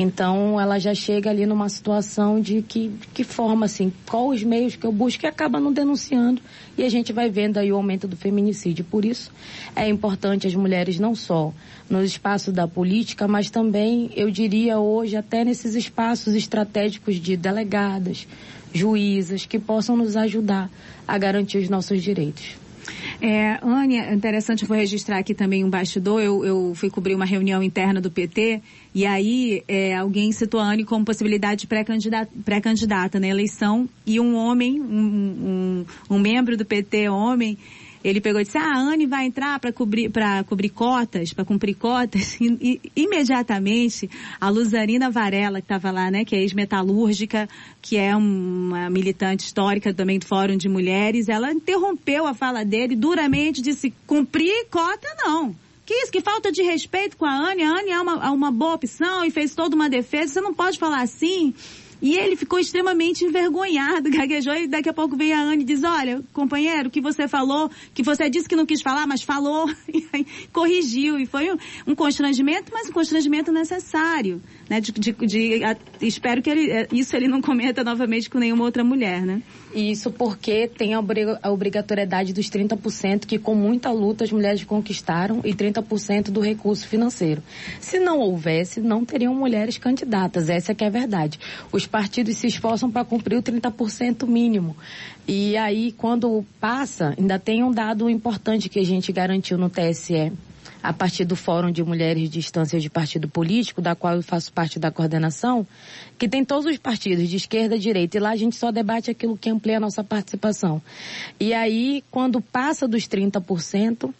Então, ela já chega ali numa situação de que, que forma, assim, qual os meios que eu busco e acaba não denunciando. E a gente vai vendo aí o aumento do feminicídio. Por isso, é importante as mulheres não só no espaço da política, mas também, eu diria hoje, até nesses espaços estratégicos de delegadas, juízas, que possam nos ajudar a garantir os nossos direitos. É, Ania, é interessante, vou registrar aqui também um bastidor. Eu, eu fui cobrir uma reunião interna do PT e aí é, alguém citou a Anne como possibilidade de pré-candidata pré na eleição e um homem, um, um, um membro do PT, homem, ele pegou e disse: ah, a Anne vai entrar para cobrir, para cobrir cotas, para cumprir cotas. E, e, imediatamente, a Luzarina Varela, que estava lá, né, que é ex-metalúrgica, que é uma militante histórica também do Fórum de Mulheres, ela interrompeu a fala dele duramente, disse: cumprir cota não. Que isso, que falta de respeito com a Anne. A Anne é uma, uma boa opção e fez toda uma defesa. Você não pode falar assim. E ele ficou extremamente envergonhado, gaguejou e daqui a pouco veio a Anne e diz, olha, companheiro, o que você falou, que você disse que não quis falar, mas falou, e aí corrigiu. E foi um, um constrangimento, mas um constrangimento necessário. Né, de, de, de a, espero que ele, é, isso ele não cometa novamente com nenhuma outra mulher, né? Isso porque tem a, obrigatoriedade dos 30% que com muita luta as mulheres conquistaram e 30% do recurso financeiro. Se não houvesse, não teriam mulheres candidatas, essa é que é a verdade. Os partidos se esforçam para cumprir o 30% mínimo. E aí, quando passa, ainda tem um dado importante que a gente garantiu no TSE a partir do Fórum de Mulheres de Instâncias de Partido Político, da qual eu faço parte da coordenação, que tem todos os partidos, de esquerda direita, e lá a gente só debate aquilo que amplia a nossa participação. E aí, quando passa dos 30%,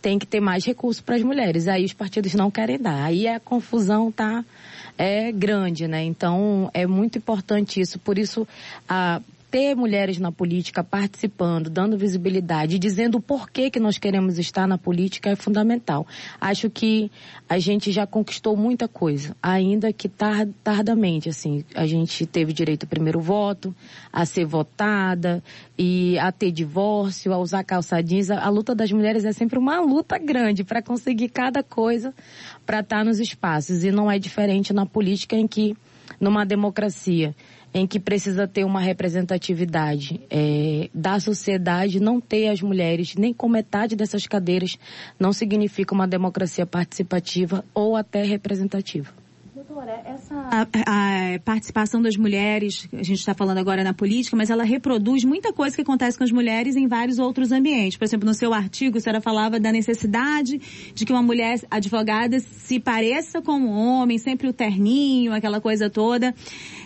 tem que ter mais recursos para as mulheres. Aí os partidos não querem dar. Aí a confusão tá é grande, né? Então é muito importante isso. Por isso a ter mulheres na política participando, dando visibilidade, dizendo o porquê que nós queremos estar na política é fundamental. Acho que a gente já conquistou muita coisa, ainda que tardamente, assim, a gente teve direito ao primeiro voto, a ser votada e a ter divórcio, a usar calça jeans. A, a luta das mulheres é sempre uma luta grande para conseguir cada coisa para estar nos espaços e não é diferente na política em que numa democracia em que precisa ter uma representatividade é, da sociedade, não ter as mulheres nem com metade dessas cadeiras não significa uma democracia participativa ou até representativa. Essa a, a, participação das mulheres, a gente está falando agora na política, mas ela reproduz muita coisa que acontece com as mulheres em vários outros ambientes. Por exemplo, no seu artigo, a senhora falava da necessidade de que uma mulher advogada se pareça com um homem, sempre o terninho, aquela coisa toda.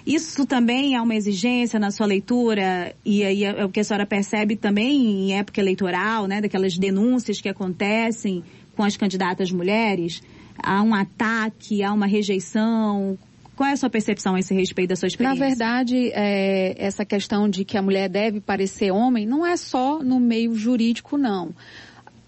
Isso também é uma exigência na sua leitura e aí é, é o que a senhora percebe também em época eleitoral, né, daquelas denúncias que acontecem com as candidatas mulheres? Há um ataque, há uma rejeição? Qual é a sua percepção a esse respeito da sua experiência? Na verdade, é, essa questão de que a mulher deve parecer homem não é só no meio jurídico, não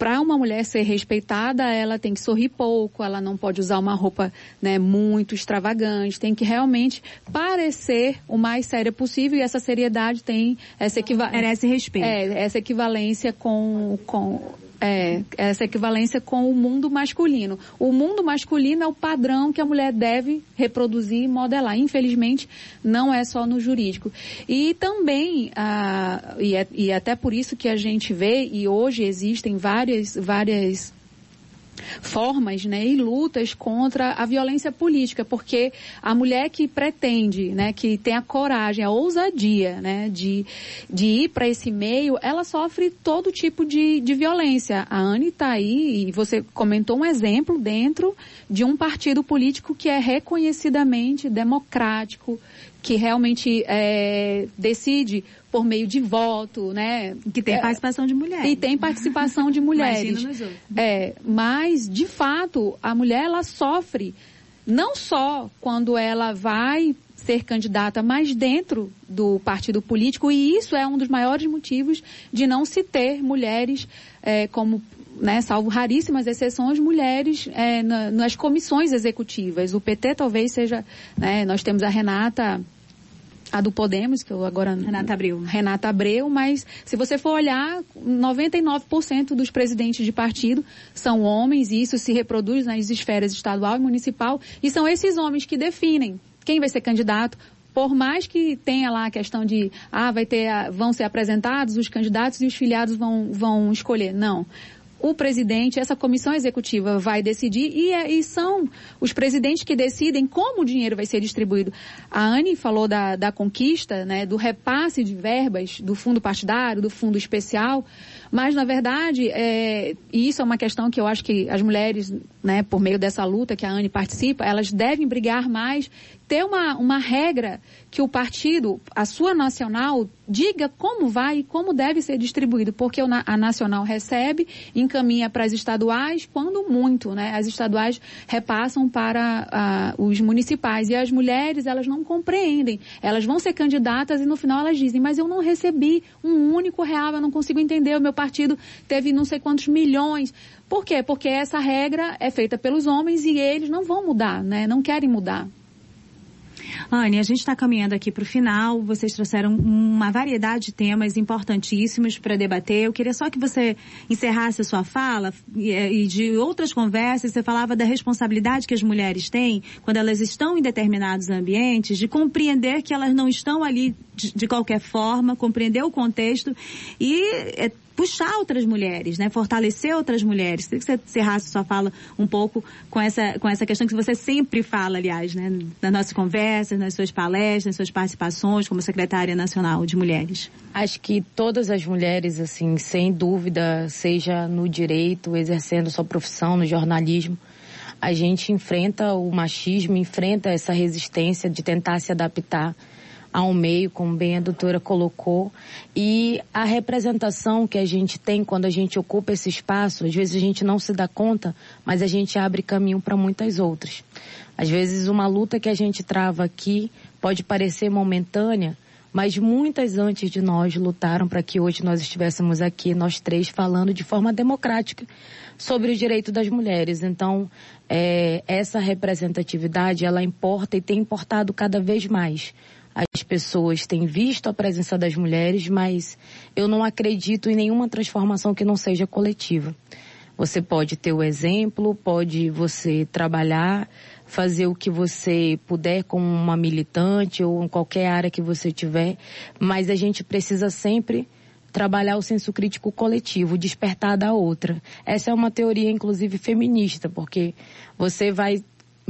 para uma mulher ser respeitada, ela tem que sorrir pouco, ela não pode usar uma roupa né, muito extravagante, tem que realmente parecer o mais séria possível e essa seriedade tem essa equivalência. Merece respeito. É, essa equivalência com, com é, essa equivalência com o mundo masculino. O mundo masculino é o padrão que a mulher deve reproduzir e modelar. Infelizmente, não é só no jurídico. E também, ah, e, é, e é até por isso que a gente vê, e hoje existem várias, várias formas né, e lutas contra a violência política, porque a mulher que pretende, né, que tem a coragem, a ousadia né, de, de ir para esse meio, ela sofre todo tipo de, de violência. A Anne está aí, e você comentou um exemplo dentro de um partido político que é reconhecidamente democrático, que realmente é, decide por meio de voto, né? Que tem é, participação de mulheres. E tem participação de mulheres. É, mas, de fato, a mulher ela sofre não só quando ela vai ser candidata, mas dentro do partido político, e isso é um dos maiores motivos de não se ter mulheres é, como né, salvo raríssimas exceções, mulheres é, na, nas comissões executivas. O PT talvez seja, né, nós temos a Renata a do Podemos, que eu agora... Renata Abreu. Renata Abreu, mas se você for olhar, 99% dos presidentes de partido são homens e isso se reproduz nas esferas estadual e municipal e são esses homens que definem quem vai ser candidato, por mais que tenha lá a questão de ah, vai ter, vão ser apresentados os candidatos e os filiados vão, vão escolher. Não o presidente, essa comissão executiva vai decidir e, é, e, são os presidentes que decidem como o dinheiro vai ser distribuído. A Anne falou da, da conquista, né, do repasse de verbas do fundo partidário, do fundo especial, mas na verdade, é, e isso é uma questão que eu acho que as mulheres, né, por meio dessa luta que a Anne participa, elas devem brigar mais ter uma, uma regra que o partido, a sua nacional, diga como vai e como deve ser distribuído, porque a nacional recebe, encaminha para as estaduais, quando muito, né? As estaduais repassam para uh, os municipais e as mulheres, elas não compreendem. Elas vão ser candidatas e no final elas dizem, mas eu não recebi um único real, eu não consigo entender, o meu partido teve não sei quantos milhões. Por quê? Porque essa regra é feita pelos homens e eles não vão mudar, né? Não querem mudar. Anne, a gente está caminhando aqui para o final. Vocês trouxeram uma variedade de temas importantíssimos para debater. Eu queria só que você encerrasse a sua fala e de outras conversas. Você falava da responsabilidade que as mulheres têm quando elas estão em determinados ambientes, de compreender que elas não estão ali de, de qualquer forma, compreender o contexto e é, puxar outras mulheres, né? Fortalecer outras mulheres. Queria que você encerrasse sua fala um pouco com essa, com essa questão que você sempre fala, aliás, né? Nas nossas conversas, nas suas palestras, nas suas participações como secretária nacional de mulheres. Acho que todas as mulheres, assim, sem dúvida, seja no direito, exercendo sua profissão, no jornalismo, a gente enfrenta o machismo, enfrenta essa resistência de tentar se adaptar ao meio, como bem a doutora colocou, e a representação que a gente tem quando a gente ocupa esse espaço, às vezes a gente não se dá conta, mas a gente abre caminho para muitas outras. Às vezes uma luta que a gente trava aqui pode parecer momentânea, mas muitas antes de nós lutaram para que hoje nós estivéssemos aqui, nós três, falando de forma democrática sobre o direito das mulheres. Então, é, essa representatividade, ela importa e tem importado cada vez mais as pessoas têm visto a presença das mulheres, mas eu não acredito em nenhuma transformação que não seja coletiva. Você pode ter o exemplo, pode você trabalhar, fazer o que você puder como uma militante ou em qualquer área que você tiver, mas a gente precisa sempre trabalhar o senso crítico coletivo, despertar da outra. Essa é uma teoria, inclusive, feminista, porque você vai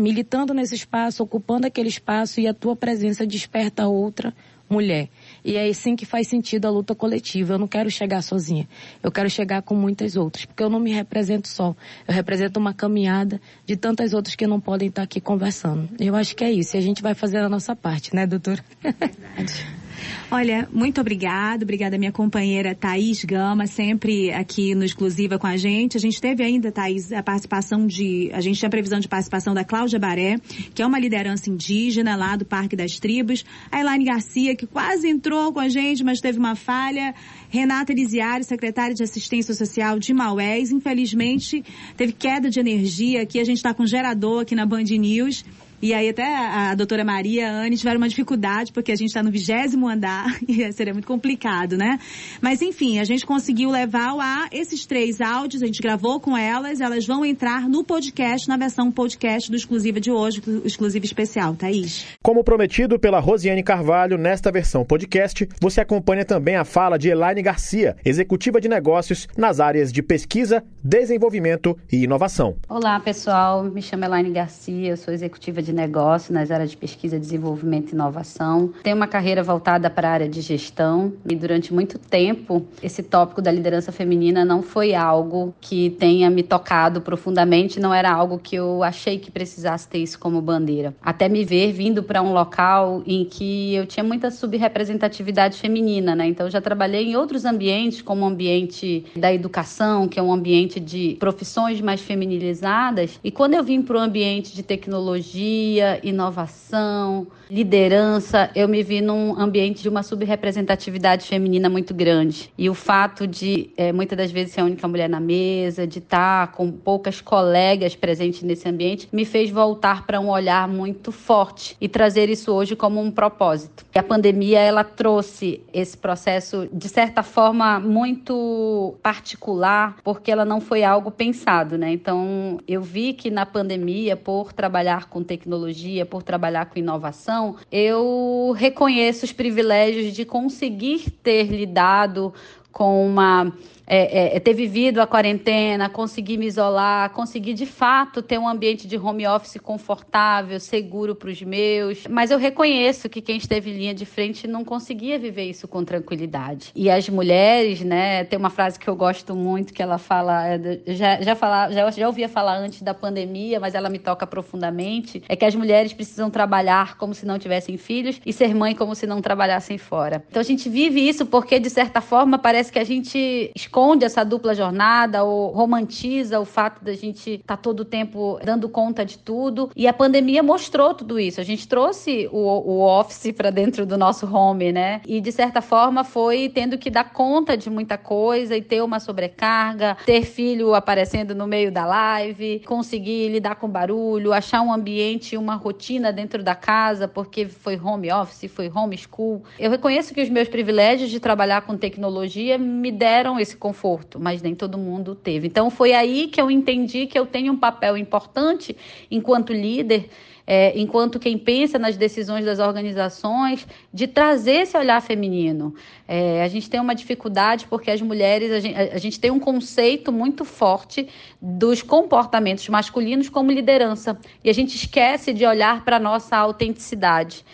militando nesse espaço, ocupando aquele espaço e a tua presença desperta outra mulher. E é assim que faz sentido a luta coletiva. Eu não quero chegar sozinha. Eu quero chegar com muitas outras, porque eu não me represento só. Eu represento uma caminhada de tantas outras que não podem estar aqui conversando. Eu acho que é isso. E a gente vai fazer a nossa parte, né, doutora? Verdade. Olha, muito obrigada. Obrigada, minha companheira Thaís Gama, sempre aqui no Exclusiva com a gente. A gente teve ainda, Thaís, a participação de. A gente tinha previsão de participação da Cláudia Baré, que é uma liderança indígena lá do Parque das Tribos. A Elaine Garcia, que quase entrou com a gente, mas teve uma falha. Renata Elisiário, secretária de Assistência Social de Maués. Infelizmente, teve queda de energia aqui. A gente está com gerador aqui na Band News. E aí até a doutora Maria e a Anne tiveram uma dificuldade, porque a gente está no vigésimo andar e seria muito complicado, né? Mas enfim, a gente conseguiu levar a esses três áudios, a gente gravou com elas, elas vão entrar no podcast, na versão podcast do Exclusiva de hoje, o Exclusiva Especial, Thaís. Como prometido pela Rosiane Carvalho, nesta versão podcast, você acompanha também a fala de Elaine Garcia, executiva de negócios nas áreas de pesquisa, desenvolvimento e inovação. Olá, pessoal. Me chamo Elaine Garcia, eu sou executiva de negócio nas áreas de pesquisa, desenvolvimento e inovação. Tenho uma carreira voltada para a área de gestão e durante muito tempo esse tópico da liderança feminina não foi algo que tenha me tocado profundamente, não era algo que eu achei que precisasse ter isso como bandeira. Até me ver vindo para um local em que eu tinha muita subrepresentatividade feminina, né? Então já trabalhei em outros ambientes, como o ambiente da educação, que é um ambiente de profissões mais feminilizadas, e quando eu vim para o ambiente de tecnologia tecnologia, inovação, liderança, eu me vi num ambiente de uma subrepresentatividade feminina muito grande. E o fato de é, muitas das vezes ser a única mulher na mesa, de estar com poucas colegas presentes nesse ambiente, me fez voltar para um olhar muito forte e trazer isso hoje como um propósito. E a pandemia ela trouxe esse processo de certa forma muito particular, porque ela não foi algo pensado, né? Então, eu vi que na pandemia, por trabalhar com tecnologia, por trabalhar com inovação, eu reconheço os privilégios de conseguir ter lidado com uma é, é, ter vivido a quarentena, conseguir me isolar, conseguir de fato ter um ambiente de home office confortável, seguro para os meus. Mas eu reconheço que quem esteve em linha de frente não conseguia viver isso com tranquilidade. E as mulheres, né, tem uma frase que eu gosto muito que ela fala, é, já, já, fala, já, já ouvia falar antes da pandemia, mas ela me toca profundamente, é que as mulheres precisam trabalhar como se não tivessem filhos e ser mãe como se não trabalhassem fora. Então a gente vive isso porque, de certa forma, parece que a gente esconde essa dupla jornada ou romantiza o fato da gente estar tá todo o tempo dando conta de tudo. E a pandemia mostrou tudo isso. A gente trouxe o, o office para dentro do nosso home, né? E de certa forma foi tendo que dar conta de muita coisa e ter uma sobrecarga, ter filho aparecendo no meio da live, conseguir lidar com barulho, achar um ambiente, uma rotina dentro da casa, porque foi home office, foi home school. Eu reconheço que os meus privilégios de trabalhar com tecnologia me deram esse conforto, mas nem todo mundo teve. Então foi aí que eu entendi que eu tenho um papel importante enquanto líder é, enquanto quem pensa nas decisões das organizações, de trazer esse olhar feminino. É, a gente tem uma dificuldade porque as mulheres, a gente, a gente tem um conceito muito forte dos comportamentos masculinos como liderança, e a gente esquece de olhar para a nossa autenticidade.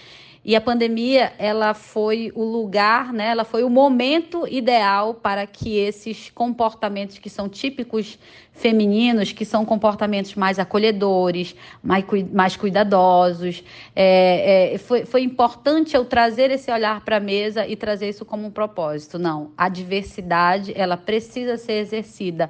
E a pandemia, ela foi o lugar, né? Ela foi o momento ideal para que esses comportamentos que são típicos femininos, que são comportamentos mais acolhedores, mais, mais cuidadosos. É, é, foi, foi importante eu trazer esse olhar para a mesa e trazer isso como um propósito. Não, a diversidade, ela precisa ser exercida.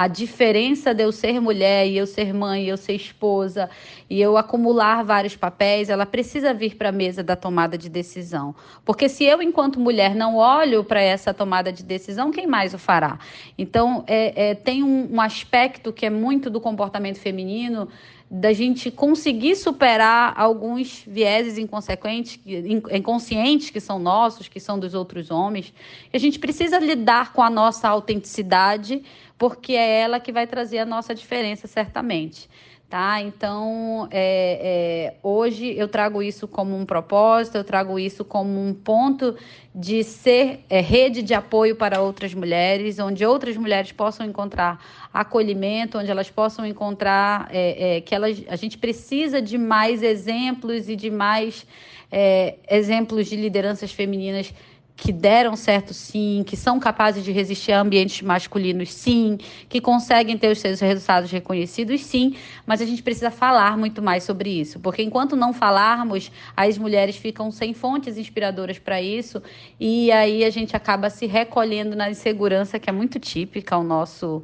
A diferença de eu ser mulher e eu ser mãe, e eu ser esposa e eu acumular vários papéis, ela precisa vir para a mesa da tomada de decisão. Porque se eu, enquanto mulher, não olho para essa tomada de decisão, quem mais o fará? Então, é, é tem um, um aspecto que é muito do comportamento feminino da gente conseguir superar alguns vieses inconsequentes, inconscientes que são nossos, que são dos outros homens. A gente precisa lidar com a nossa autenticidade, porque é ela que vai trazer a nossa diferença, certamente tá? Então, é, é, hoje eu trago isso como um propósito, eu trago isso como um ponto de ser é, rede de apoio para outras mulheres, onde outras mulheres possam encontrar acolhimento, onde elas possam encontrar é, é, que elas, a gente precisa de mais exemplos e de mais é, exemplos de lideranças femininas que deram certo sim, que são capazes de resistir a ambientes masculinos sim, que conseguem ter os seus resultados reconhecidos sim, mas a gente precisa falar muito mais sobre isso, porque enquanto não falarmos, as mulheres ficam sem fontes inspiradoras para isso e aí a gente acaba se recolhendo na insegurança que é muito típica ao nosso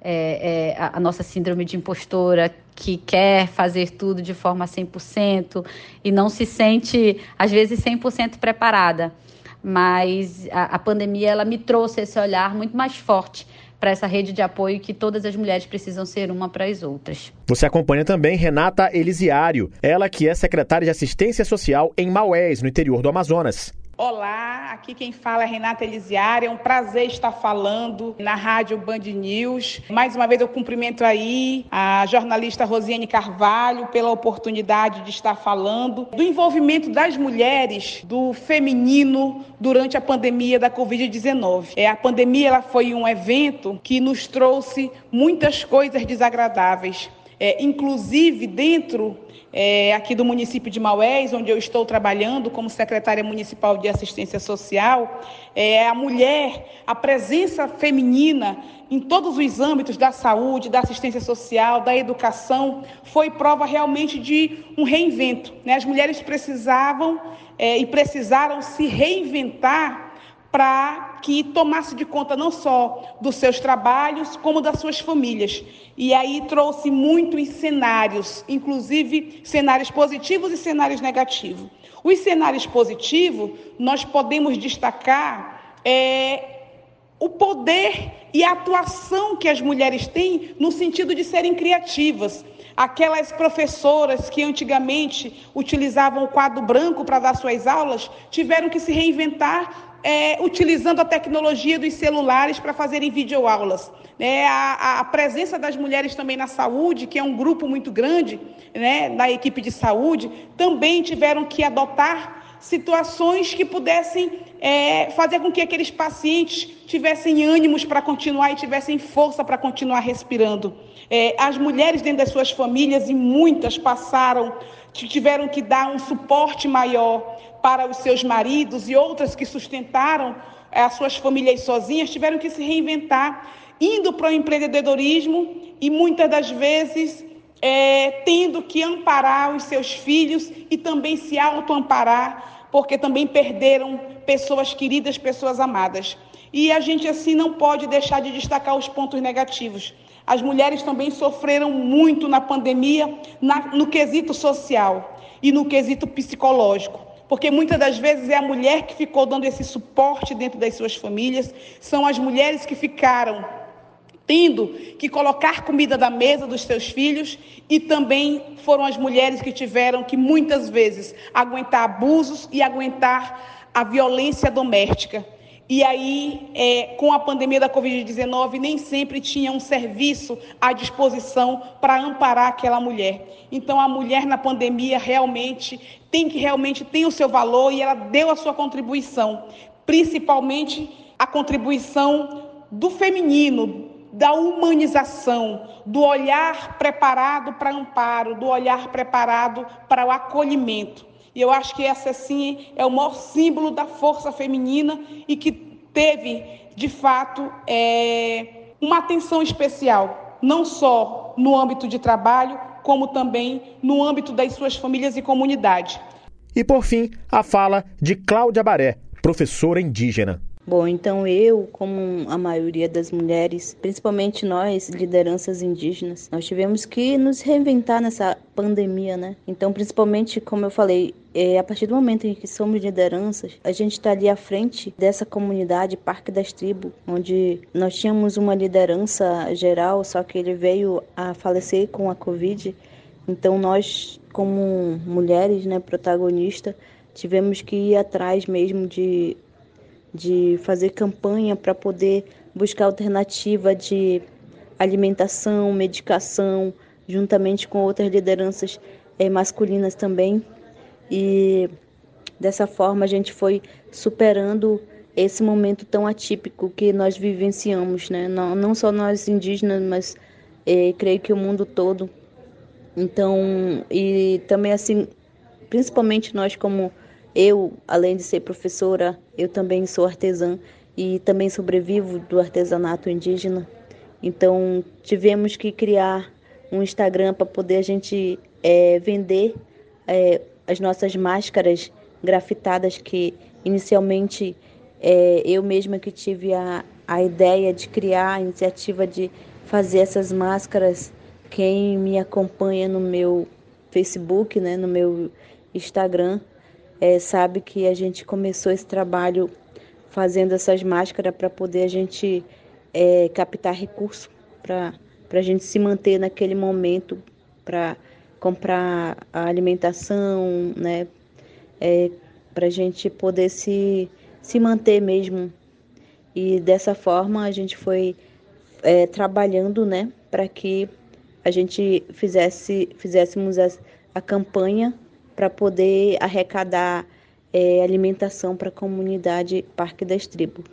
é, é, a, a nossa síndrome de impostora que quer fazer tudo de forma 100% e não se sente, às vezes, 100% preparada mas a, a pandemia ela me trouxe esse olhar muito mais forte para essa rede de apoio que todas as mulheres precisam ser uma para as outras. Você acompanha também Renata Elisiário, ela que é secretária de Assistência Social em Maués, no interior do Amazonas. Olá, aqui quem fala é Renata Elisiária. É um prazer estar falando na Rádio Band News. Mais uma vez eu cumprimento aí a jornalista Rosiane Carvalho pela oportunidade de estar falando do envolvimento das mulheres, do feminino durante a pandemia da Covid-19. É, a pandemia ela foi um evento que nos trouxe muitas coisas desagradáveis. É, inclusive dentro é, aqui do município de Maués, onde eu estou trabalhando como secretária municipal de assistência social, é, a mulher, a presença feminina em todos os âmbitos da saúde, da assistência social, da educação, foi prova realmente de um reinvento. Né? As mulheres precisavam é, e precisaram se reinventar para que tomasse de conta não só dos seus trabalhos, como das suas famílias. E aí trouxe muitos cenários, inclusive cenários positivos e cenários negativos. Os cenários positivos, nós podemos destacar é, o poder e a atuação que as mulheres têm no sentido de serem criativas. Aquelas professoras que antigamente utilizavam o quadro branco para dar suas aulas tiveram que se reinventar é, utilizando a tecnologia dos celulares para fazerem videoaulas. É, a, a, presença das mulheres também na saúde, que é um grupo muito grande né, na equipe de saúde, também tiveram que adotar situações que pudessem é, fazer com que aqueles pacientes tivessem ânimos para continuar e tivessem força para continuar respirando. É, as mulheres dentro das suas famílias, e muitas passaram, tiveram que dar um suporte maior para os seus maridos e outras que sustentaram eh, as suas famílias sozinhas tiveram que se reinventar, indo para o empreendedorismo e muitas das vezes é, tendo que amparar os seus filhos e também se auto-amparar, porque também perderam pessoas queridas, pessoas amadas. E a gente assim não pode deixar de destacar os pontos negativos. As mulheres também sofreram muito na pandemia, na, no quesito social e no quesito psicológico porque muitas das vezes é a mulher que ficou dando esse suporte dentro das suas famílias, são as mulheres que ficaram tendo que colocar comida da mesa dos seus filhos e também foram as mulheres que tiveram que muitas vezes aguentar abusos e aguentar a violência doméstica. E aí, é, com a pandemia da Covid-19, nem sempre tinha um serviço à disposição para amparar aquela mulher. Então, a mulher na pandemia realmente tem que realmente tem o seu valor e ela deu a sua contribuição, principalmente a contribuição do feminino, da humanização, do olhar preparado para amparo, do olhar preparado para o acolhimento. E eu acho que essa, sim, é o maior símbolo da força feminina e que teve, de fato, é, uma atenção especial, não só no âmbito de trabalho, como também no âmbito das suas famílias e comunidade. E, por fim, a fala de Cláudia Baré, professora indígena. Bom, então eu, como a maioria das mulheres, principalmente nós, lideranças indígenas, nós tivemos que nos reinventar nessa pandemia, né? Então, principalmente, como eu falei, é, a partir do momento em que somos lideranças, a gente está ali à frente dessa comunidade Parque das Tribos, onde nós tínhamos uma liderança geral, só que ele veio a falecer com a Covid. Então, nós, como mulheres, né, protagonistas, tivemos que ir atrás mesmo de de fazer campanha para poder buscar alternativa de alimentação, medicação, juntamente com outras lideranças é, masculinas também. E dessa forma a gente foi superando esse momento tão atípico que nós vivenciamos, né? Não, não só nós indígenas, mas é, creio que o mundo todo. Então, e também assim, principalmente nós como eu, além de ser professora, eu também sou artesã e também sobrevivo do artesanato indígena. Então, tivemos que criar um Instagram para poder a gente é, vender é, as nossas máscaras grafitadas que inicialmente é, eu mesma que tive a, a ideia de criar a iniciativa de fazer essas máscaras. Quem me acompanha no meu Facebook, né, no meu Instagram, é, sabe que a gente começou esse trabalho fazendo essas máscaras para poder a gente é, captar recurso para a gente se manter naquele momento para comprar a alimentação, né? É, para a gente poder se, se manter mesmo. E dessa forma a gente foi é, trabalhando, né? Para que a gente fizesse, fizéssemos a, a campanha para poder arrecadar é, alimentação para a comunidade Parque das Tribos.